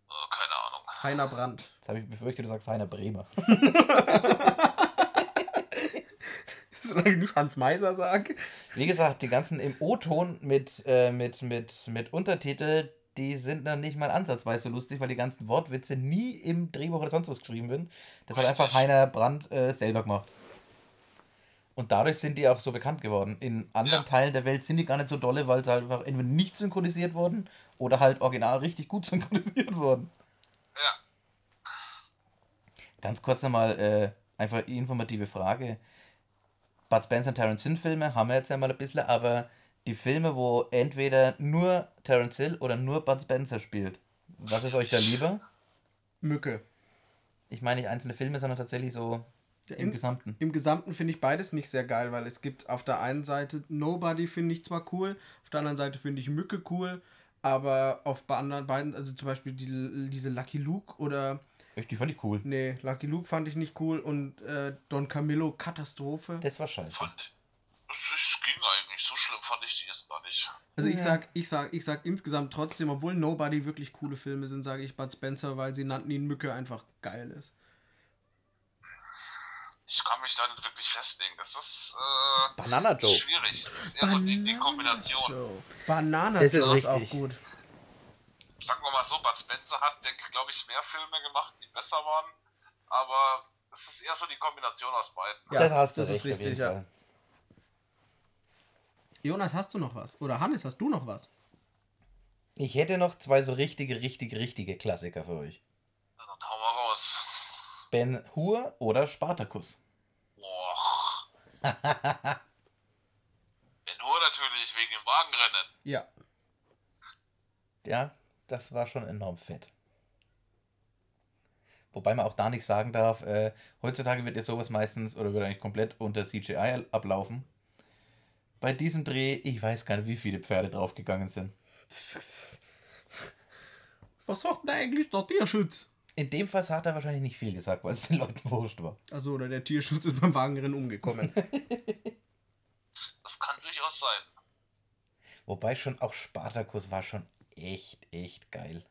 keine Ahnung. Heiner Brandt. Jetzt habe ich befürchtet, du sagst Heiner Bremer. Solange ich nicht Hans Meiser sage. Wie gesagt, die ganzen im O-Ton mit, äh, mit, mit, mit Untertitel, die sind dann nicht mal ansatzweise so lustig, weil die ganzen Wortwitze nie im Drehbuch oder sonst was geschrieben werden. Das hat einfach Heiner Brandt äh, selber gemacht. Und dadurch sind die auch so bekannt geworden. In anderen Ja. Teilen der Welt sind die gar nicht so dolle, weil sie halt einfach entweder nicht synchronisiert wurden oder halt original richtig gut synchronisiert wurden. Ja. Ganz kurz nochmal äh, einfach die informative Frage. Bud Spencer und Terence Hill Filme haben wir jetzt ja mal ein bisschen, aber die Filme, wo entweder nur Terence Hill oder nur Bud Spencer spielt, was ist euch da lieber? Mücke. Ich meine nicht einzelne Filme, sondern tatsächlich so Der im ins- Gesamten. Im Gesamten finde ich beides nicht sehr geil, weil es gibt auf der einen Seite Nobody finde ich zwar cool, auf der anderen Seite finde ich Mücke cool, aber auf anderen beiden, also zum Beispiel die, diese Lucky Luke oder, Ich, die fand ich cool. nee, Lucky Luke fand ich nicht cool und äh, Don Camillo Katastrophe. Das war scheiße. Fand, es ging eigentlich. So schlimm fand ich die jetzt gar nicht. Also ich sag, ich sag, ich sag insgesamt trotzdem, obwohl Nobody wirklich coole Filme sind, sage ich Bud Spencer, weil sie nannten ihn Mücke einfach geil ist. Ich kann mich da nicht wirklich festlegen. Das ist äh, Banana Joe. schwierig. Das ist eher so die, die Kombination. Joe. Banana Das ist Joe ist auch gut. Sagen wir mal so, Bud Spencer hat, denke ich, glaube ich, mehr Filme gemacht, die besser waren. Aber es ist eher so die Kombination aus beiden. Ja, das hast du das ist richtig, ja. Jonas, hast du noch was? Oder Hannes, hast du noch was? Ich hätte noch zwei so richtige, richtige, richtige Klassiker für euch. Dann hau mal raus. Ben Hur oder Spartacus. Boah. Nur natürlich wegen dem Wagenrennen. Ja. Ja, das war schon enorm fett. Wobei man auch da nicht sagen darf, äh, heutzutage wird ja sowas meistens oder wird eigentlich komplett unter CGI ablaufen. Bei diesem Dreh, ich weiß gar nicht, wie viele Pferde draufgegangen sind. Was sagt denn eigentlich der Tierschutz? In dem Fall hat er wahrscheinlich nicht viel gesagt, weil es den Leuten wurscht war. Also, oder der Tierschutz ist beim Wagenrennen umgekommen. Das kann durchaus sein. Wobei schon auch Spartacus war schon echt, echt geil.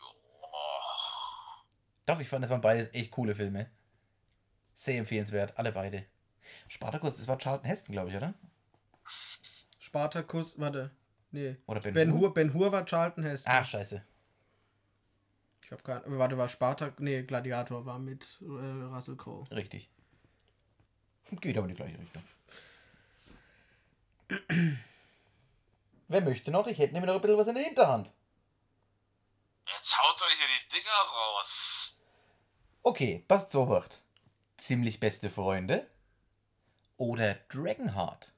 Oh. Doch, ich fand, das waren beide echt coole Filme. Sehr empfehlenswert, alle beide. Spartacus, das war Charlton Heston, glaube ich, oder? Spartacus, warte. Nee. Oder Ben, Ben Hur? Hur, ben Hur war Charlton Heston. Ah, scheiße. Ich hab keinen. Warte, war Spartak. Nee, Gladiator war mit äh, Russell Crowe. Richtig. Geht aber in die gleiche Richtung. Wer möchte noch? Ich hätte nämlich noch ein bisschen was in der Hinterhand. Jetzt haut euch hier die Dinger raus. Okay, passt so Obacht. Ziemlich beste Freunde oder Dragonheart?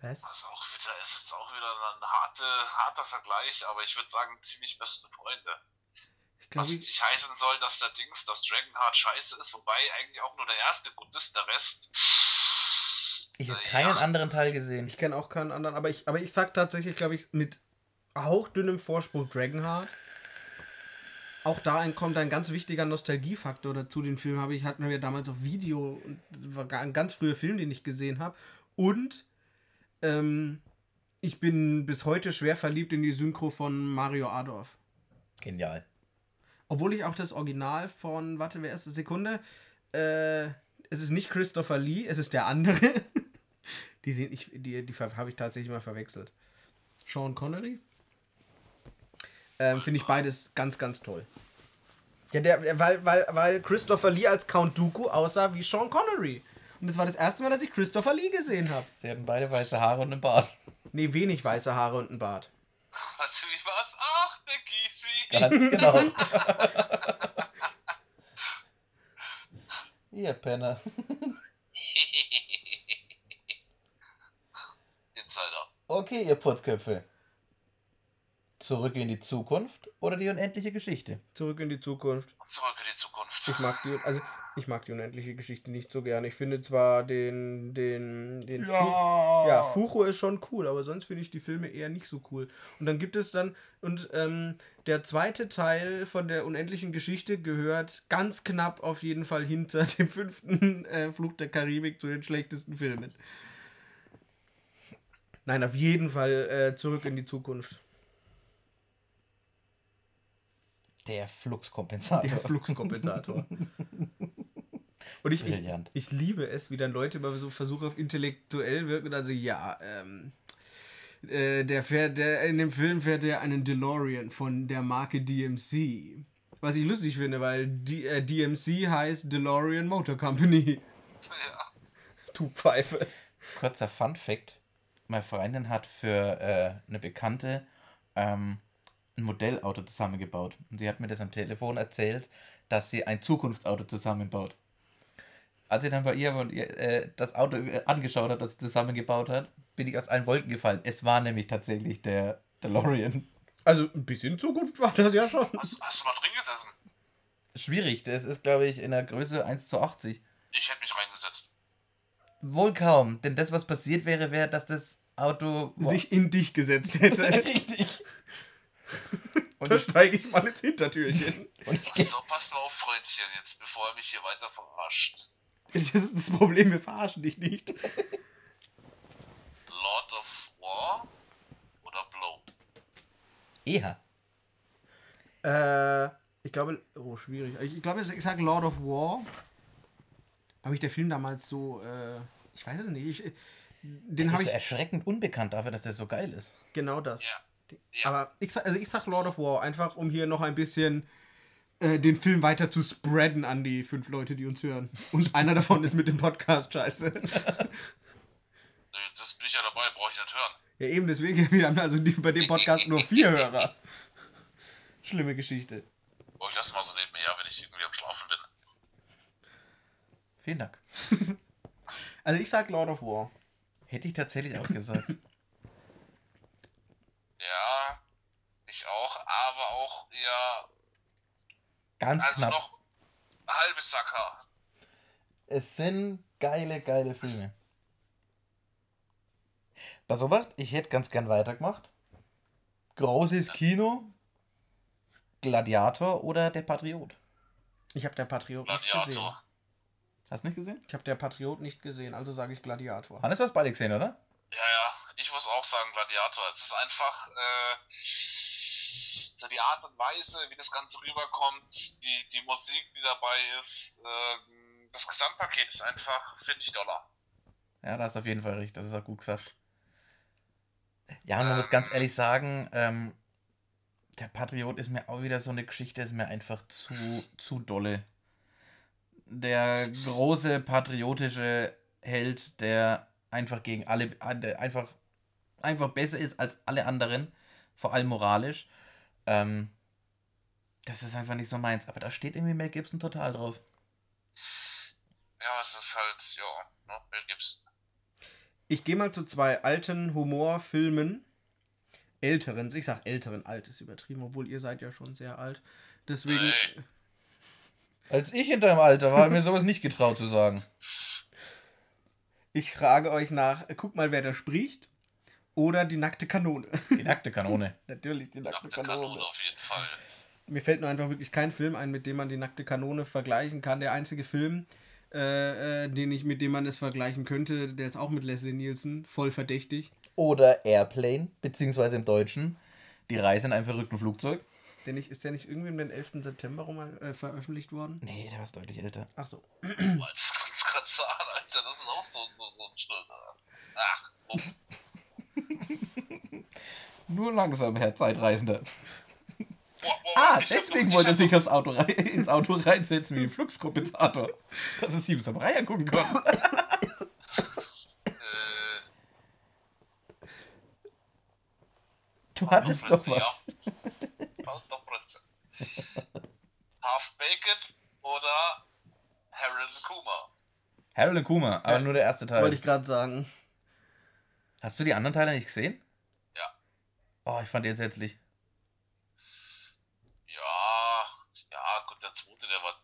Was? Das ist auch wieder, ist jetzt auch wieder ein harte, harter Vergleich, aber ich würde sagen, ziemlich beste Freunde. Ich glaube, Was ich, nicht heißen soll, dass der Dings, dass Dragonheart scheiße ist, wobei eigentlich auch nur der erste gut ist, der Rest. Ich habe keinen ja. anderen Teil gesehen. ich kenne auch keinen anderen, aber ich, aber ich sag tatsächlich, glaube ich, mit hauchdünnem Vorsprung Dragonheart. Auch da kommt ein ganz wichtiger Nostalgiefaktor dazu. Den Film habe ich, hatten wir damals auf Video. Und das war ein ganz früher Film, den ich gesehen habe. Und ähm, ich bin bis heute schwer verliebt in die Synchro von Mario Adorf. Genial. Obwohl ich auch das Original von, warte, wer ist das? Sekunde. Äh, es ist nicht Christopher Lee, es ist der andere. die sehen, ich, die, die habe ich tatsächlich mal verwechselt. Sean Connery. Ähm, Finde ich beides ganz, ganz toll. Ja, der, weil, weil, weil Christopher Lee als Count Dooku aussah wie Sean Connery. Und das war das erste Mal, dass ich Christopher Lee gesehen habe. Sie hatten beide weiße Haare und einen Bart. Nee, wenig weiße Haare und ein Bart. Also wie war's? Ach, der Gysi. Ganz genau. Ihr Penner. Okay, ihr Putzköpfe. Zurück in die Zukunft oder die unendliche Geschichte? Zurück in die Zukunft. Zurück in die Zukunft. Ich mag die, also ich mag die unendliche Geschichte nicht so gerne. Ich finde zwar den, den, den Fuch, ja, Fucho ist schon cool, aber sonst finde ich die Filme eher nicht so cool. Und dann gibt es dann, und ähm, der zweite Teil von der unendlichen Geschichte gehört ganz knapp auf jeden Fall hinter dem fünften äh, Flug der Karibik zu den schlechtesten Filmen. Nein, auf jeden Fall äh, zurück in die Zukunft. Der Fluxkompensator. Der Fluxkompensator. Und ich, ich, ich liebe es, wie dann Leute immer so versuchen, auf intellektuell wirken. Also ja, ähm, äh, der fährt, der, in dem Film fährt er einen DeLorean von der Marke DMC. Was ich lustig finde, weil D, äh, DMC heißt DeLorean Motor Company. Ja. Du Pfeife. Kurzer Fun Fact: Meine Freundin hat für äh, eine Bekannte ähm, ein Modellauto zusammengebaut. Und sie hat mir das am Telefon erzählt, dass sie ein Zukunftsauto zusammenbaut. Als sie dann bei ihr und ihr, äh, das Auto äh, angeschaut hat, das sie zusammengebaut hat, bin ich aus allen Wolken gefallen. Es war nämlich tatsächlich der DeLorean. Also ein bisschen Zukunft war das ja schon. Hast, hast du mal drin gesessen? Schwierig, das ist, glaube ich, in der Größe 1 zu 80. Ich hätte mich reingesetzt. Wohl kaum, denn das, was passiert wäre, wäre, dass das Auto Sich in dich gesetzt hätte. richtig. Und Da steige ich mal ins Hintertürchen. und ich So, passt mal auf, Freundchen, jetzt, bevor er mich hier weiter verarscht. Das ist das Problem, wir verarschen dich nicht. Lord of War oder Blow? eher. Äh, ich glaube, oh, schwierig. Ich glaube, ich sage Lord of War. Habe ich der Film damals so, äh, ich weiß es nicht. Ich, den Der habe ist ich, so erschreckend unbekannt dafür, dass der so geil ist. genau das. Ja. Ja. Aber ich, sag- also ich sag Lord of War, einfach um hier noch ein bisschen äh, den Film weiter zu spreaden an die fünf Leute, die uns hören. Und einer davon ist mit dem Podcast scheiße. Das bin ich ja dabei, brauche ich nicht hören. Ja, eben deswegen, wir haben also bei dem Podcast nur vier Hörer. Schlimme Geschichte. Oh, ich lasse mal so nebenher, wenn ich irgendwie am Schlafen bin. Vielen Dank. Also ich sag Lord of War. Hätte ich tatsächlich auch gesagt. Ja, ich auch, aber auch eher, Ganz also knapp. noch halbes Sacker. Es sind geile, geile Filme. Pass auf, ich hätte ganz gern weitergemacht. Großes Kino, Gladiator oder Der Patriot. Ich habe der Patriot nicht gesehen. Hast du nicht gesehen? Ich habe der Patriot nicht gesehen, also sage ich Gladiator. Hannes, du hast beide gesehen, oder? Ja, ja, ich muss auch sagen Gladiator. Es ist einfach äh, so die Art und Weise, wie das Ganze rüberkommt, die, die Musik, die dabei ist, äh, das Gesamtpaket ist einfach, finde ich, doller. Ja, da hast du auf jeden Fall recht, das ist auch gut gesagt. Ja, und man muss ganz ehrlich sagen, ähm, der Patriot ist mir auch wieder so eine Geschichte, ist mir einfach zu, zu dolle. Der große patriotische Held, der einfach gegen alle, der einfach, einfach besser ist als alle anderen, vor allem moralisch. Ähm, das ist einfach nicht so meins. Aber da steht irgendwie Mel Gibson total drauf. Ja, es ist halt, ja, ne, Mel Gibson. Ich gehe mal zu zwei alten Humorfilmen. Älteren, ich sag älteren, alt ist übertrieben, obwohl ihr seid ja schon sehr alt. Deswegen. Nee. Als ich in deinem Alter war, mir sowas nicht getraut zu sagen. Ich frage euch nach, guck mal, wer da spricht. Oder die nackte Kanone. Die nackte Kanone. Natürlich die nackte, Nackte Kanone. Kanone auf jeden Fall. Mir fällt nur einfach wirklich kein Film ein, mit dem man die nackte Kanone vergleichen kann. Der einzige Film, äh, äh, den ich, mit dem man es vergleichen könnte, der ist auch mit Leslie Nielsen, voll verdächtig. Oder Airplane, beziehungsweise im Deutschen Die Reise in einem verrückten Flugzeug. Der nicht, ist der nicht irgendwie um den 11. September rum äh, veröffentlicht worden? Nee, der war deutlich älter. Ach so. Du gerade sagen, Alter. Das ist auch so, so, so ein Schnurr. Ach, oh. Nur langsam, Herr Zeitreisender. Boah, boah, Ah, ich deswegen wollte er ich sich aufs Auto rein, ins Auto reinsetzen wie ein Fluxkompensator. Dass er Sieben Samurai angucken konnte. hab, Äh, Du hattest doch Ja. Was. Faust auf Brüste. Half Baked oder Harold Kumar. Harold Kuma, aber Ja. nur der erste Teil. Wollte ich gerade sagen. Hast du die anderen Teile nicht gesehen? Ja. Oh, ich fand die entsetzlich. Ja, ja, gut, der zweite, der war,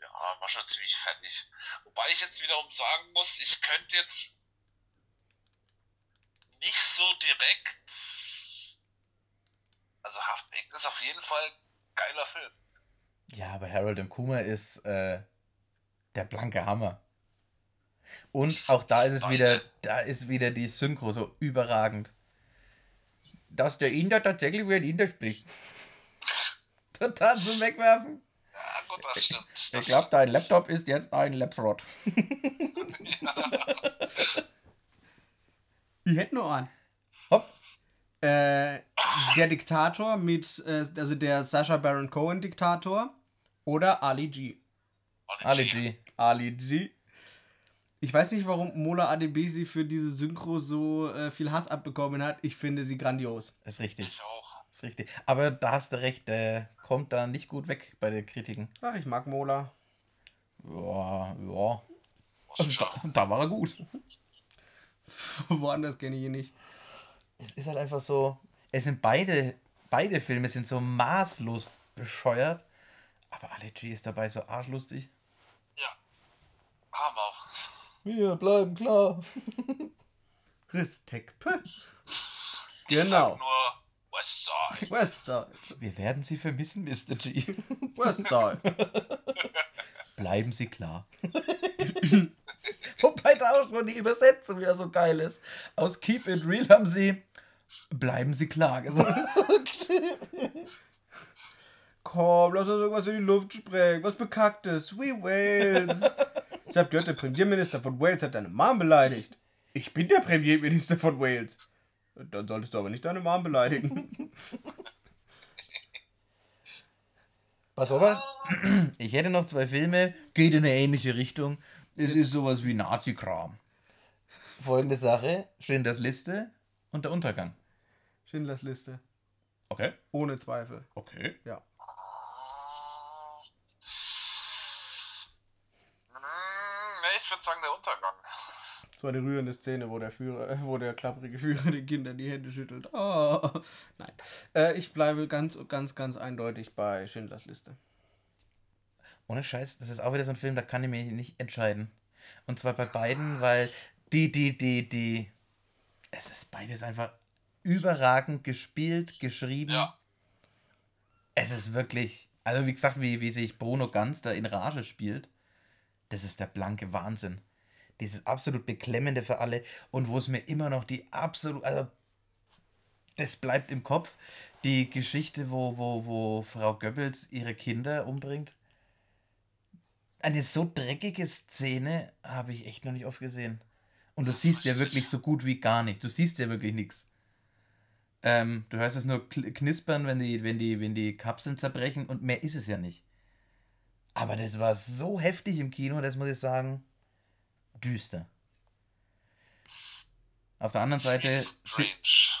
ja, war schon ziemlich fertig. Wobei ich jetzt wiederum sagen muss, ich könnte jetzt nicht so direkt. Also Baked ist auf jeden Fall ein geiler Film. Ja, aber Harold und Kuma ist äh, der blanke Hammer. Und auch da ist es wieder, da ist wieder die Synchro so überragend. Dass der Inder tatsächlich wie ein Inder spricht. Total zum Wegwerfen. Ja, gut, das stimmt. Das Ich glaube, dein Laptop ist jetzt ein Laptop. Ich hätte nur einen. Äh, der Diktator mit, äh, also der Sasha Baron Cohen Diktator oder Ali G. Ali G. Ali G. Ich weiß nicht, warum Mola Adebisi für diese Synchro so äh, viel Hass abbekommen hat. Ich finde sie grandios. Ist richtig. Ich auch. Ist richtig. Aber da hast du recht, der kommt da nicht gut weg bei den Kritiken. Ach, ich mag Mola. Ja, ja. Also da, da war er gut. Woanders kenne ich ihn nicht. Es ist halt einfach so. Es sind beide, beide Filme sind so maßlos bescheuert. Aber Ali G ist dabei so arschlustig. Ja. Hammer. Wir bleiben klar. Ristek. Ich Genau. sag nur Westside. Westside. Wir werden Sie vermissen, Mr. G. Westside. Bleiben Sie klar. Wobei da auch schon die Übersetzung wieder so geil ist. Aus Keep It Real haben sie Bleiben Sie klar gesagt. Komm, lass uns irgendwas in die Luft sprengen. Was Bekacktes. We Wales. Ich hab gehört, der Premierminister von Wales hat deine Mom beleidigt. Ich bin der Premierminister von Wales. Dann solltest du aber nicht deine Mom beleidigen. Pass auf. Ich hätte noch zwei Filme, geht in eine ähnliche Richtung. Es ist sowas wie Nazi-Kram. Folgende Sache: Schindlers Liste und der Untergang. Schindlers Liste. Okay. Ohne Zweifel. Okay. Ja. Ich würde sagen, der Untergang. So eine rührende Szene, wo der Führer, wo der klapprige Führer den Kindern die Hände schüttelt. Oh. Nein. Äh, ich bleibe ganz, ganz, ganz eindeutig bei Schindlers Liste. Ohne Scheiß, das ist auch wieder so ein Film, da kann ich mich nicht entscheiden. Und zwar bei beiden, weil die, die, die, die. Es ist beides einfach überragend gespielt, geschrieben. Ja. Es ist wirklich. Also, wie gesagt, wie, wie sich Bruno Ganz da in Rage spielt, das ist der blanke Wahnsinn. dieses absolut beklemmende für alle und wo es mir immer noch die absolut, also das bleibt im Kopf, die Geschichte, wo, wo, wo Frau Goebbels ihre Kinder umbringt. Eine so dreckige Szene habe ich echt noch nicht oft gesehen. Und du siehst ja wirklich so gut wie gar nicht. Du siehst ja wirklich nichts. Ähm, du hörst es nur knispern, wenn die, wenn, die, wenn die Kapseln zerbrechen und mehr ist es ja nicht. Aber das war so heftig im Kino, das muss ich sagen, düster. Auf der anderen Seite,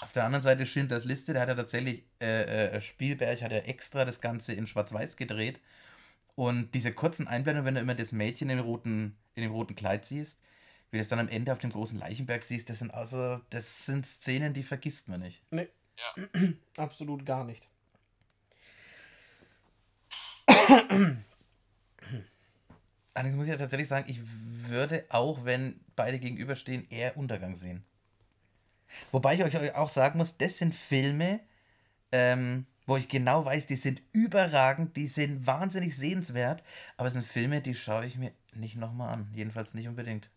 auf der anderen Seite Schindlers Liste, da hat er tatsächlich, äh, äh, Spielberg hat er extra das Ganze in Schwarz-Weiß gedreht. Und diese kurzen Einblendungen, wenn du immer das Mädchen in dem roten, in dem roten Kleid siehst, wie du es dann am Ende auf dem großen Leichenberg siehst, das sind also, das sind Szenen, die vergisst man nicht. Nee. Ja. Absolut gar nicht. Allerdings muss ich ja tatsächlich sagen, ich würde auch, wenn beide gegenüberstehen, eher Untergang sehen. Wobei ich euch auch sagen muss, das sind Filme, ähm, wo ich genau weiß, die sind überragend, die sind wahnsinnig sehenswert, aber es sind Filme, die schaue ich mir nicht nochmal an. Jedenfalls nicht unbedingt.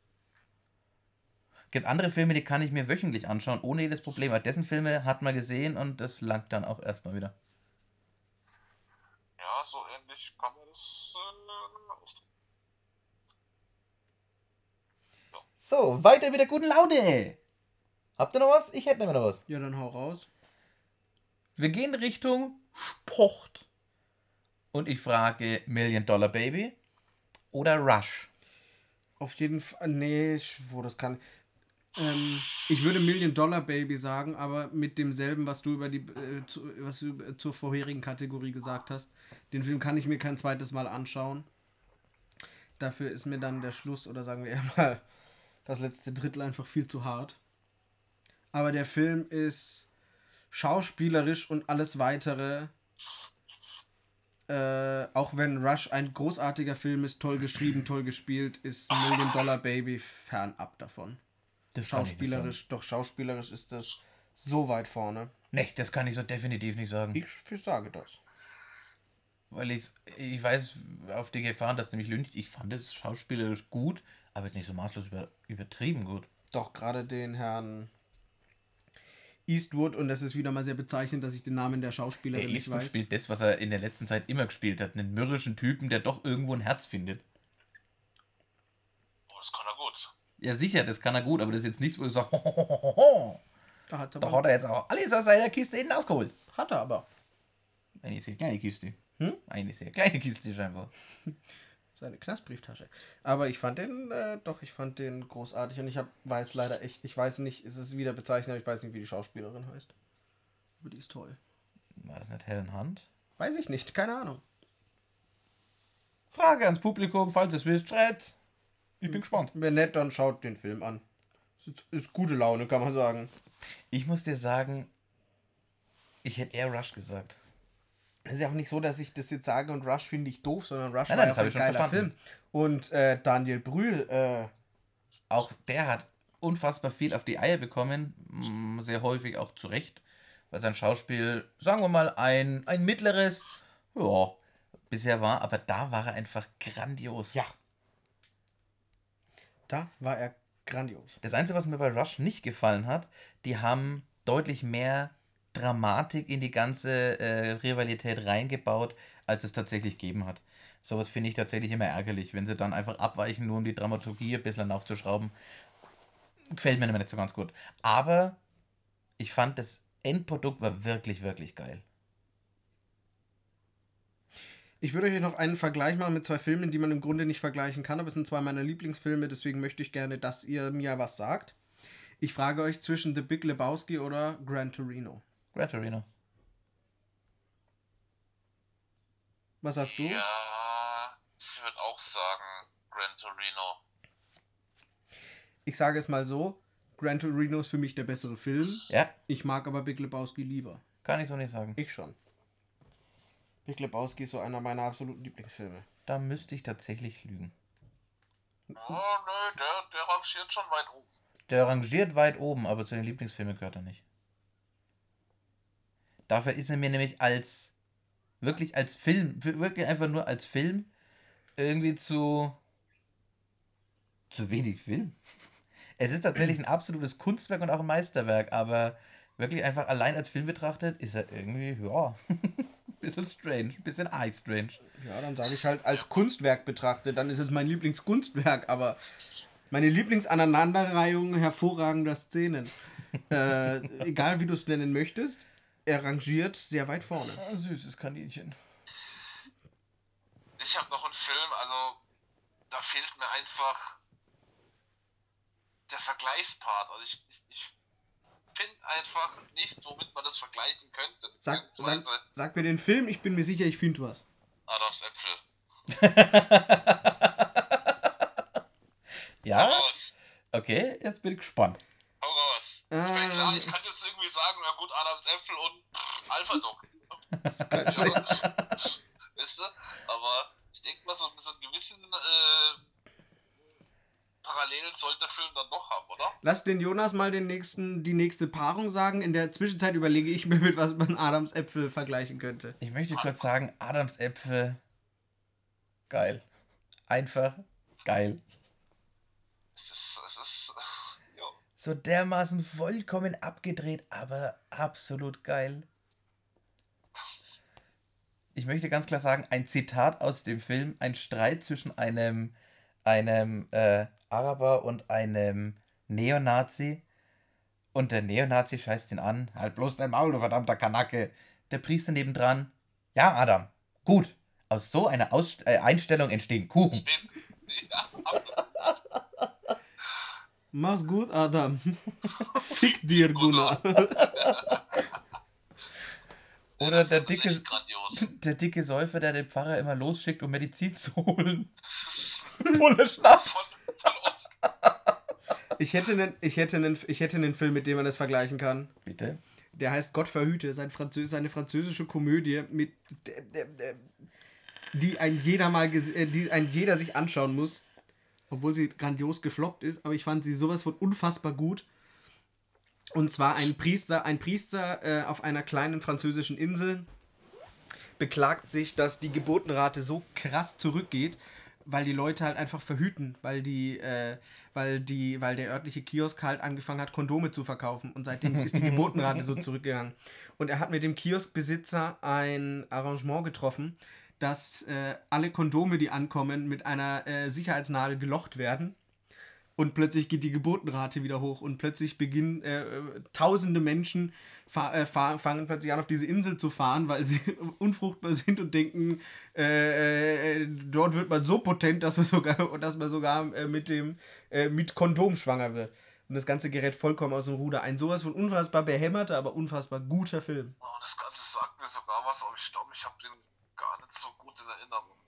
Es gibt andere Filme, die kann ich mir wöchentlich anschauen, ohne jedes Problem. Aber dessen Filme hat man gesehen und das langt dann auch erstmal wieder. Ja, so ähnlich kann man das äh, ausdrücken. So, weiter mit der guten Laune. Habt ihr noch was? Ich hätte noch was. Ja, dann hau raus. Wir gehen Richtung Sport. Und ich frage Million Dollar Baby oder Rush? Auf jeden Fall. Nee, wo das kann. Ähm, ich würde Million Dollar Baby sagen, aber mit demselben, was du über die, äh, zu, was du zur vorherigen Kategorie gesagt hast. Den Film kann ich mir kein zweites Mal anschauen. Dafür ist mir dann der Schluss oder sagen wir eher mal das letzte Drittel einfach viel zu hart. Aber der Film ist schauspielerisch und alles weitere. Äh, auch wenn Rush ein großartiger Film ist, toll geschrieben, toll gespielt, ist Million Dollar Baby fernab davon. Das schauspielerisch, doch schauspielerisch ist das so weit vorne. Nee, das kann ich so definitiv nicht sagen. Ich, ich sage das. Weil ich, ich weiß auf die Gefahr, dass du mich lüncht, ich fand es schauspielerisch gut, aber jetzt nicht so maßlos über, übertrieben gut. Doch, gerade den Herrn Eastwood, und das ist wieder mal sehr bezeichnend, dass ich den Namen der Schauspielerin der nicht Eastwood weiß. spielt das, was er in der letzten Zeit immer gespielt hat, einen mürrischen Typen, der doch irgendwo ein Herz findet. Oh, das kann er gut. Ja, sicher, das kann er gut, aber das ist jetzt nichts, wo du sagst, ho, Da, hat er, da hat er jetzt auch alles aus seiner Kiste hinten ausgeholt. Hat er aber. Eine sehr kleine Kiste. Hm? Eine sehr kleine Kiste scheinbar. Seine Knastbrieftasche. Aber ich fand den, äh, doch, ich fand den großartig und ich hab, weiß leider echt, ich weiß nicht, es ist wieder bezeichnet, ich weiß nicht, wie die Schauspielerin heißt. Aber die ist toll. War das nicht Helen Hunt? Weiß ich nicht, keine Ahnung. Frage ans Publikum, falls es wisst, schreibt. Ich bin gespannt. Wenn nett, dann schaut den Film an. Ist, ist gute Laune, kann man sagen. Ich muss dir sagen, ich hätte eher Rush gesagt. Es ist ja auch nicht so, dass ich das jetzt sage und Rush finde ich doof, sondern Rush nein, nein, war ja ein geiler verstanden. Film. Und äh, Daniel Brühl, äh, auch der hat unfassbar viel auf die Eier bekommen, mm, sehr häufig auch zu Recht, weil sein Schauspiel, sagen wir mal, ein, ein mittleres, ja, bisher war, aber da war er einfach grandios. Ja. Da war er grandios. Das Einzige, was mir bei Rush nicht gefallen hat, die haben deutlich mehr Dramatik in die ganze äh, Rivalität reingebaut, als es tatsächlich gegeben hat. Sowas finde ich tatsächlich immer ärgerlich, wenn sie dann einfach abweichen, nur um die Dramaturgie ein bisschen aufzuschrauben. Gefällt mir immer nicht so ganz gut. Aber ich fand, das Endprodukt war wirklich, wirklich geil. Ich würde euch noch einen Vergleich machen mit zwei Filmen, die man im Grunde nicht vergleichen kann, aber es sind zwei meiner Lieblingsfilme, deswegen möchte ich gerne, dass ihr mir was sagt. Ich frage euch zwischen The Big Lebowski oder Gran Torino. Gran Torino. Was sagst du? Ja, ich würde auch sagen Gran Torino. Ich sage es mal so, Gran Torino ist für mich der bessere Film. Ja. Ich mag aber Big Lebowski lieber. Kann ich so nicht sagen. Ich schon. Big Lebowski ist so einer meiner absoluten Lieblingsfilme. Da müsste ich tatsächlich lügen. Oh, nö, der, der rangiert schon weit oben. Der rangiert weit oben, aber zu den Lieblingsfilmen gehört er nicht. Dafür ist er mir nämlich als, wirklich als Film, wirklich einfach nur als Film, irgendwie zu zu wenig Film. Es ist tatsächlich ein absolutes Kunstwerk und auch ein Meisterwerk, aber wirklich einfach allein als Film betrachtet ist er irgendwie, ja, bisschen strange, ein bisschen eye strange. Ja, dann sage ich halt als Kunstwerk betrachtet, dann ist es mein Lieblingskunstwerk, aber meine Lieblingsaneinanderreihung hervorragender Szenen. äh, egal wie du es nennen möchtest, er rangiert sehr weit vorne. Ah, süßes Kaninchen. Ich habe noch einen Film, also da fehlt mir einfach der Vergleichspart. Also ich, ich, ich finde einfach nicht, womit man das vergleichen könnte. Sag, sag, sag mir den Film, ich bin mir sicher, ich finde was. Adams Äpfel. Ja? Okay, jetzt bin ich gespannt. Raus. Ich meine, klar, ich kann jetzt irgendwie sagen, na gut, Adams Äpfel und Alpha Dog. Weißt du? Aber ich denke mal, so, so einen gewissen äh, Parallelen sollte der Film dann doch haben, oder? Lass den Jonas mal den nächsten, die nächste Paarung sagen. In der Zwischenzeit überlege ich mir, mit was man Adams Äpfel vergleichen könnte. Ich möchte kurz sagen, Adams Äpfel, geil. Einfach geil. Es ist, es ist, ja. So dermaßen vollkommen abgedreht, aber absolut geil. Ich möchte ganz klar sagen, ein Zitat aus dem Film, ein Streit zwischen einem, einem äh, Araber und einem Neonazi. Und der Neonazi scheißt ihn an. Halt bloß dein Maul, du verdammter Kanacke. Der Priester nebendran. Ja, Adam, gut. Aus so einer Ausst äh, Einstellung entstehen Kuchen. Den, ja, Mach's gut, Adam. Fick dir, Gunnar. Oder der dicke, der dicke Säufer, der den Pfarrer immer losschickt, um Medizin zu holen. Pulle Schnaps. Ich hätte, einen, ich, hätte einen, ich hätte einen Film, mit dem man das vergleichen kann. Bitte? Der heißt Gott verhüte, sein Franzö seine französische Komödie, mit, die, ein jeder mal äh, die ein jeder sich anschauen muss. Obwohl sie grandios gefloppt ist, aber ich fand sie sowas von unfassbar gut. Und zwar ein Priester, ein Priester äh, auf einer kleinen französischen Insel beklagt sich, dass die Geburtenrate so krass zurückgeht, weil die Leute halt einfach verhüten, weil die, äh, weil die, weil der örtliche Kiosk halt angefangen hat, Kondome zu verkaufen und seitdem ist die Geburtenrate so zurückgegangen. Und er hat mit dem Kioskbesitzer ein Arrangement getroffen, dass äh, alle Kondome, die ankommen, mit einer äh, Sicherheitsnadel gelocht werden. Und plötzlich geht die Geburtenrate wieder hoch und plötzlich beginnen äh, tausende Menschen fa äh, fa fangen plötzlich an, auf diese Insel zu fahren, weil sie unfruchtbar sind und denken, äh, äh, dort wird man so potent, dass man sogar, dass man sogar mit dem mit Kondom schwanger wird. Und das Ganze gerät vollkommen aus dem Ruder. Ein sowas von unfassbar behämmerter, aber unfassbar guter Film. Oh, das Ganze sagt mir sogar was, aber ich glaube, ich habe den so gut in Erinnerung.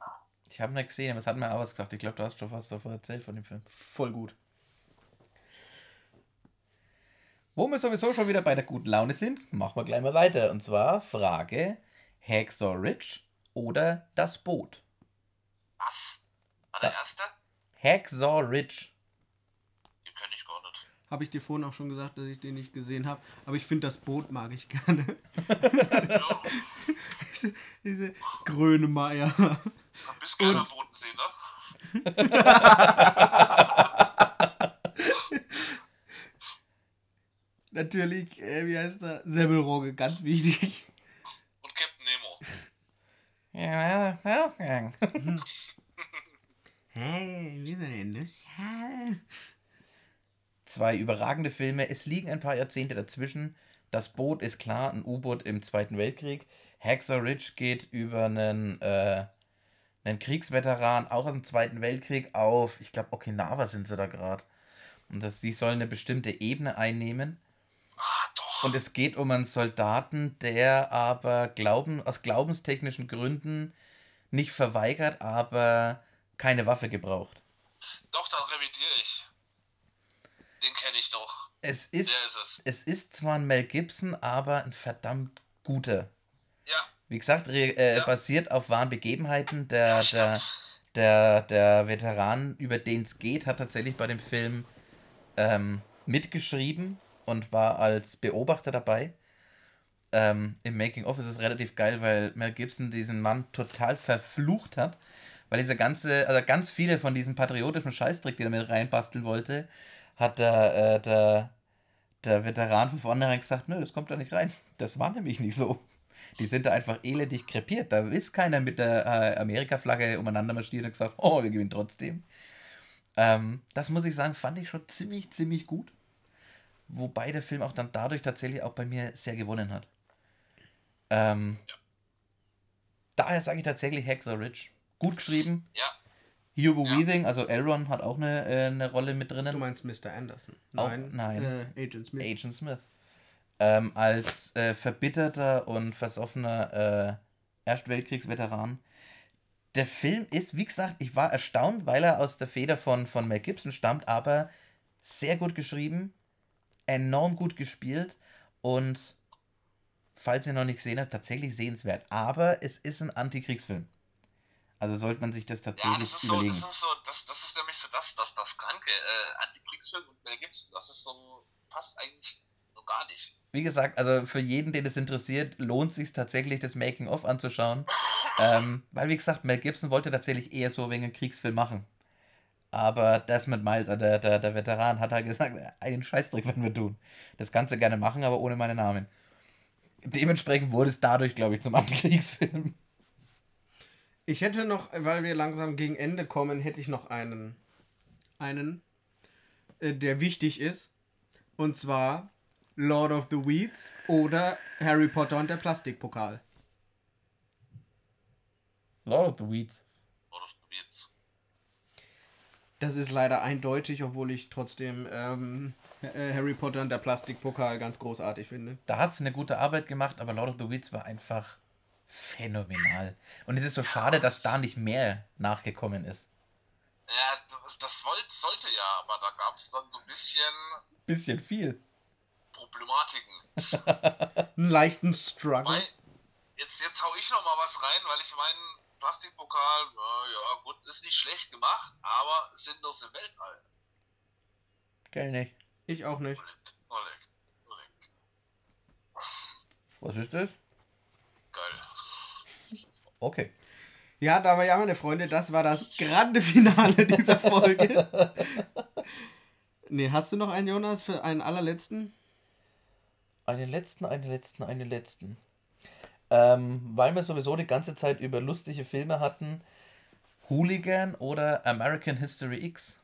Ich habe nicht gesehen, aber es hat mir auch was gesagt. Ich glaube, du hast schon was davon erzählt von dem Film. Voll gut. Wo wir sowieso schon wieder bei der guten Laune sind, machen wir gleich mal weiter. Und zwar Frage: Hacksaw Ridge oder das Boot? Was? War der erste? Hacksaw Ridge. Den kenne ich gar nicht. Habe ich dir vorhin auch schon gesagt, dass ich den nicht gesehen habe. Aber ich finde, das Boot mag ich gerne. Ja, diese, diese Grönemeyer. ein bisschen gerne am Bodensee, ne? Natürlich, äh, wie heißt er? Semmelrogge, ganz wichtig. Und Captain Nemo. Ja, Wolfgang. Hey, wie ist denn das? Zwei überragende Filme. Es liegen ein paar Jahrzehnte dazwischen. Das Boot ist klar, ein U-Boot im Zweiten Weltkrieg. Hacksaw Ridge geht über einen, äh, einen Kriegsveteran, auch aus dem Zweiten Weltkrieg, auf, ich glaube, Okinawa sind sie da gerade. Und das, die sollen eine bestimmte Ebene einnehmen. Ah, doch. Und es geht um einen Soldaten, der aber Glauben, aus glaubenstechnischen Gründen nicht verweigert, aber keine Waffe gebraucht. Doch, dann revidiere ich. Den kenne ich doch. Es ist, Der ist es. es ist zwar ein Mel Gibson, aber ein verdammt guter. Ja, Wie gesagt, re, äh, Ja. basiert auf wahren Begebenheiten. Der, ja der, der, der Veteran, über den es geht, hat tatsächlich bei dem Film ähm, mitgeschrieben und war als Beobachter dabei. Ähm, Im Making-of ist es relativ geil, weil Mel Gibson diesen Mann total verflucht hat, Weil diese ganze, also ganz viele von diesen patriotischen Scheißdreck, die er mit reinbasteln wollte, hat der, äh, der, der Veteran von vornherein gesagt, nö, das kommt da nicht rein. Das war nämlich nicht so. Die sind da einfach elendig krepiert. Da ist keiner mit der äh, Amerika-Flagge umeinander marschiert und gesagt, oh, wir gewinnen trotzdem. Ähm, das muss ich sagen, fand ich schon ziemlich, ziemlich gut. Wobei der Film auch dann dadurch tatsächlich auch bei mir sehr gewonnen hat. Ähm, Daher sage ich tatsächlich Hacksaw Ridge. Gut geschrieben. Ja. Hugo Ja. Weaving, also Elron, hat auch eine, äh, eine Rolle mit Du drinnen. meinst Mr. Anderson? Auch- Nein. nein. Äh, Agent Smith. Agent Smith. Ähm, als äh, verbitterter und versoffener äh, Erstweltkriegsveteran. Der Film ist, wie gesagt, ich war erstaunt, weil er aus der Feder von, von Mel Gibson stammt, aber sehr gut geschrieben, enorm gut gespielt und falls ihr noch nicht gesehen habt, tatsächlich sehenswert. Aber es ist ein Antikriegsfilm. Also sollte man sich das Ja, tatsächlich das ist so, überlegen. das ist so, das, das ist nämlich so das, das, das Kranke. Äh, Antikriegsfilm und Mel Gibson, das ist so, passt eigentlich so gar nicht. Wie gesagt, also für jeden, den das interessiert, lohnt sich tatsächlich, das Making-of anzuschauen. ähm, weil, wie gesagt, Mel Gibson wollte tatsächlich eher so wegen einem Kriegsfilm machen. Aber Desmond Miles, also der, der, der Veteran, hat halt gesagt, einen Scheißdreck werden wir tun. Das kannst du gerne machen, aber ohne meinen Namen. Dementsprechend wurde es dadurch, glaube ich, zum Antikriegsfilm. Ich hätte noch, weil wir langsam gegen Ende kommen, hätte ich noch einen, einen, äh, der wichtig ist. Und zwar Lord of the Weeds oder Harry Potter und der Plastikpokal. Lord of the Weeds. Oder jetzt. Das ist leider eindeutig, obwohl ich trotzdem ähm, äh, Harry Potter und der Plastikpokal ganz großartig finde. Da hat sie eine gute Arbeit gemacht, aber Lord of the Weeds war einfach phänomenal. Und es ist so schade, dass da nicht mehr nachgekommen ist. Ja, das, sollte ja, aber da gab es dann so ein bisschen Bisschen viel. Problematiken. Einen leichten Struggle. Weil, jetzt, jetzt hau ich noch mal was rein, weil ich meinen Plastikpokal, äh, ja gut, ist nicht schlecht gemacht, aber sinnlos im Weltall. Geil nicht. Ich auch nicht. Oleg, Oleg, Was ist das? geil. Okay. Ja, da ja, meine Freunde, das war das grande Finale dieser Folge. nee, hast du noch einen, Jonas, für einen allerletzten? Einen letzten, einen letzten, einen letzten. Ähm, weil wir sowieso die ganze Zeit über lustige Filme hatten. Hooligan oder American History X.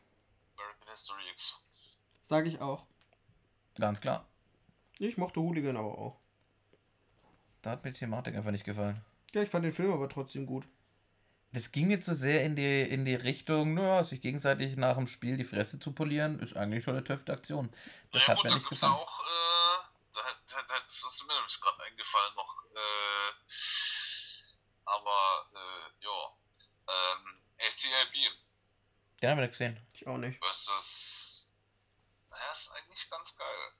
American History X. Sag ich auch. Ganz klar. Ich mochte Hooligan aber auch. Da hat mir die Thematik einfach nicht gefallen. Ja, ich fand den Film aber trotzdem gut. Das ging mir zu sehr in die, in die Richtung, naja, sich gegenseitig nach dem Spiel die Fresse zu polieren, ist eigentlich schon eine töfte Aktion. Das ja, hat gut, mir nicht gefallen. auch, äh, da, da, da, das ist mir nämlich gerade eingefallen noch, äh, aber, äh, ja, ähm, ACAB Den haben wir nicht gesehen. Ich auch nicht. versus, naja, ist eigentlich ganz geil.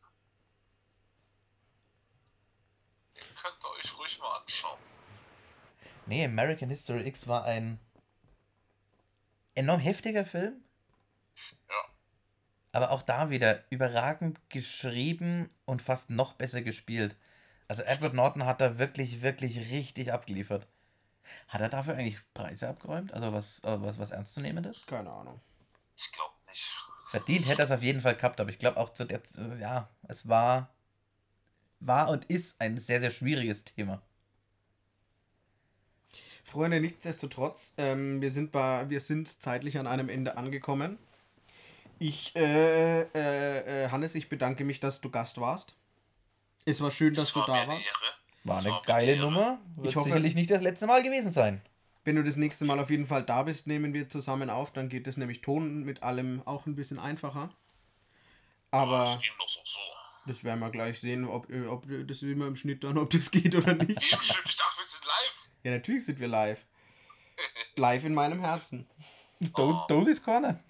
Den könnt ihr euch ruhig mal anschauen. Nee, American History X war ein enorm heftiger Film. Ja. Aber auch da wieder überragend geschrieben und fast noch besser gespielt. Also Edward Norton hat da wirklich, wirklich richtig abgeliefert. Hat er dafür eigentlich Preise abgeräumt? Also was, äh, was, was ernstzunehmendes? Keine Ahnung. Ich glaube nicht. Verdient hätte er es auf jeden Fall gehabt, aber ich glaube auch zu der, ja, es war, war und ist ein sehr, sehr schwieriges Thema. Freunde, nichtsdestotrotz, ähm, wir, sind bei, wir sind zeitlich an einem Ende angekommen. Ich, äh, äh, äh, Hannes, ich bedanke mich, dass du Gast warst. Es war schön, dass Es du war mir da warst. Ehre. War Es eine mir geile Ehre. Nummer. Wird Ich hoffe- sicherlich nicht das letzte Mal gewesen sein. Wenn du das nächste Mal auf jeden Fall da bist, nehmen wir zusammen auf. Dann geht es nämlich Ton mit allem auch ein bisschen einfacher. Aber Das so. das werden wir gleich sehen, ob, äh, ob das immer im Schnitt dann, ob das geht oder nicht. Ja, natürlich sind wir live. Live in meinem Herzen. Do Dodie's Corner.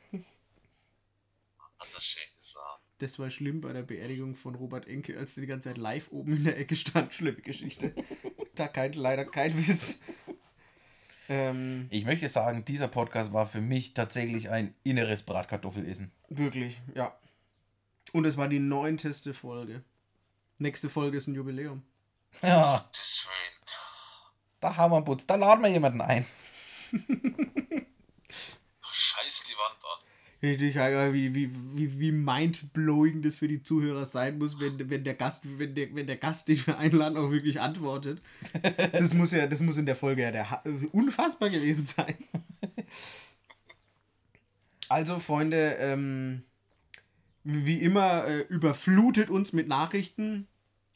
Hat das schön gesagt. Das war schlimm bei der Beerdigung von Robert Enke, als er die ganze Zeit live oben in der Ecke stand. Schlimme Geschichte. da kein, leider kein Witz. Ähm, Ich möchte sagen, dieser Podcast war für mich tatsächlich ein inneres Bratkartoffelessen. wirklich, ja. Und es war die neunteste Folge. Nächste Folge ist ein Jubiläum. Ja, Das schön. Da haben wir einen Putz. Da laden wir jemanden ein. Richtig, ja, wie, wie, wie, wie mindblowing das für die Zuhörer sein muss, wenn, wenn der Gast, wenn der, wenn der Gast, den wir einladen, auch wirklich antwortet. Das muss ja, das muss in der Folge ja der, unfassbar gewesen sein. Also, Freunde, ähm, wie immer, äh, überflutet uns mit Nachrichten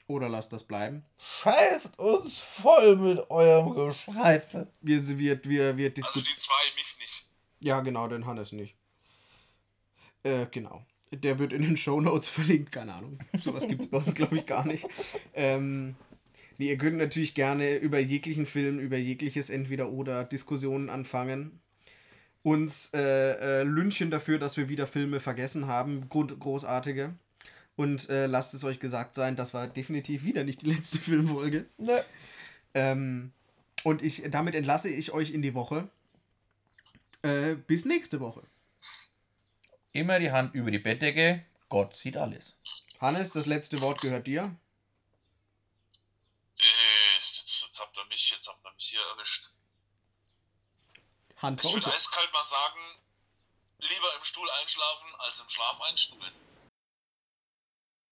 oder lasst das bleiben. Scheißt uns voll mit eurem Geschreibsel. Wir, wir, wir, wir Also die zwei, mich nicht. Ja, genau, den Hannes nicht. Äh, genau. Der wird in den Shownotes verlinkt, keine Ahnung. Sowas gibt es bei uns, glaube ich, gar nicht. Ähm, nee, ihr könnt natürlich gerne über jeglichen Film, über jegliches Entweder-Oder Diskussionen anfangen. Uns äh, äh, lynchen dafür, dass wir wieder Filme vergessen haben. Grund großartige. Und äh, lasst es euch gesagt sein, das war definitiv wieder nicht die letzte Filmfolge. Ne. Ähm, und ich, damit entlasse ich euch in die Woche. Äh, bis nächste Woche. Immer die Hand über die Bettdecke. Gott sieht alles. Hannes, das letzte Wort gehört dir. Äh, Jetzt, jetzt habt ihr mich, jetzt habt ihr mich hier erwischt. Hand Ich würde eiskalt mal sagen, lieber im Stuhl einschlafen als im Schlaf einstuhlen.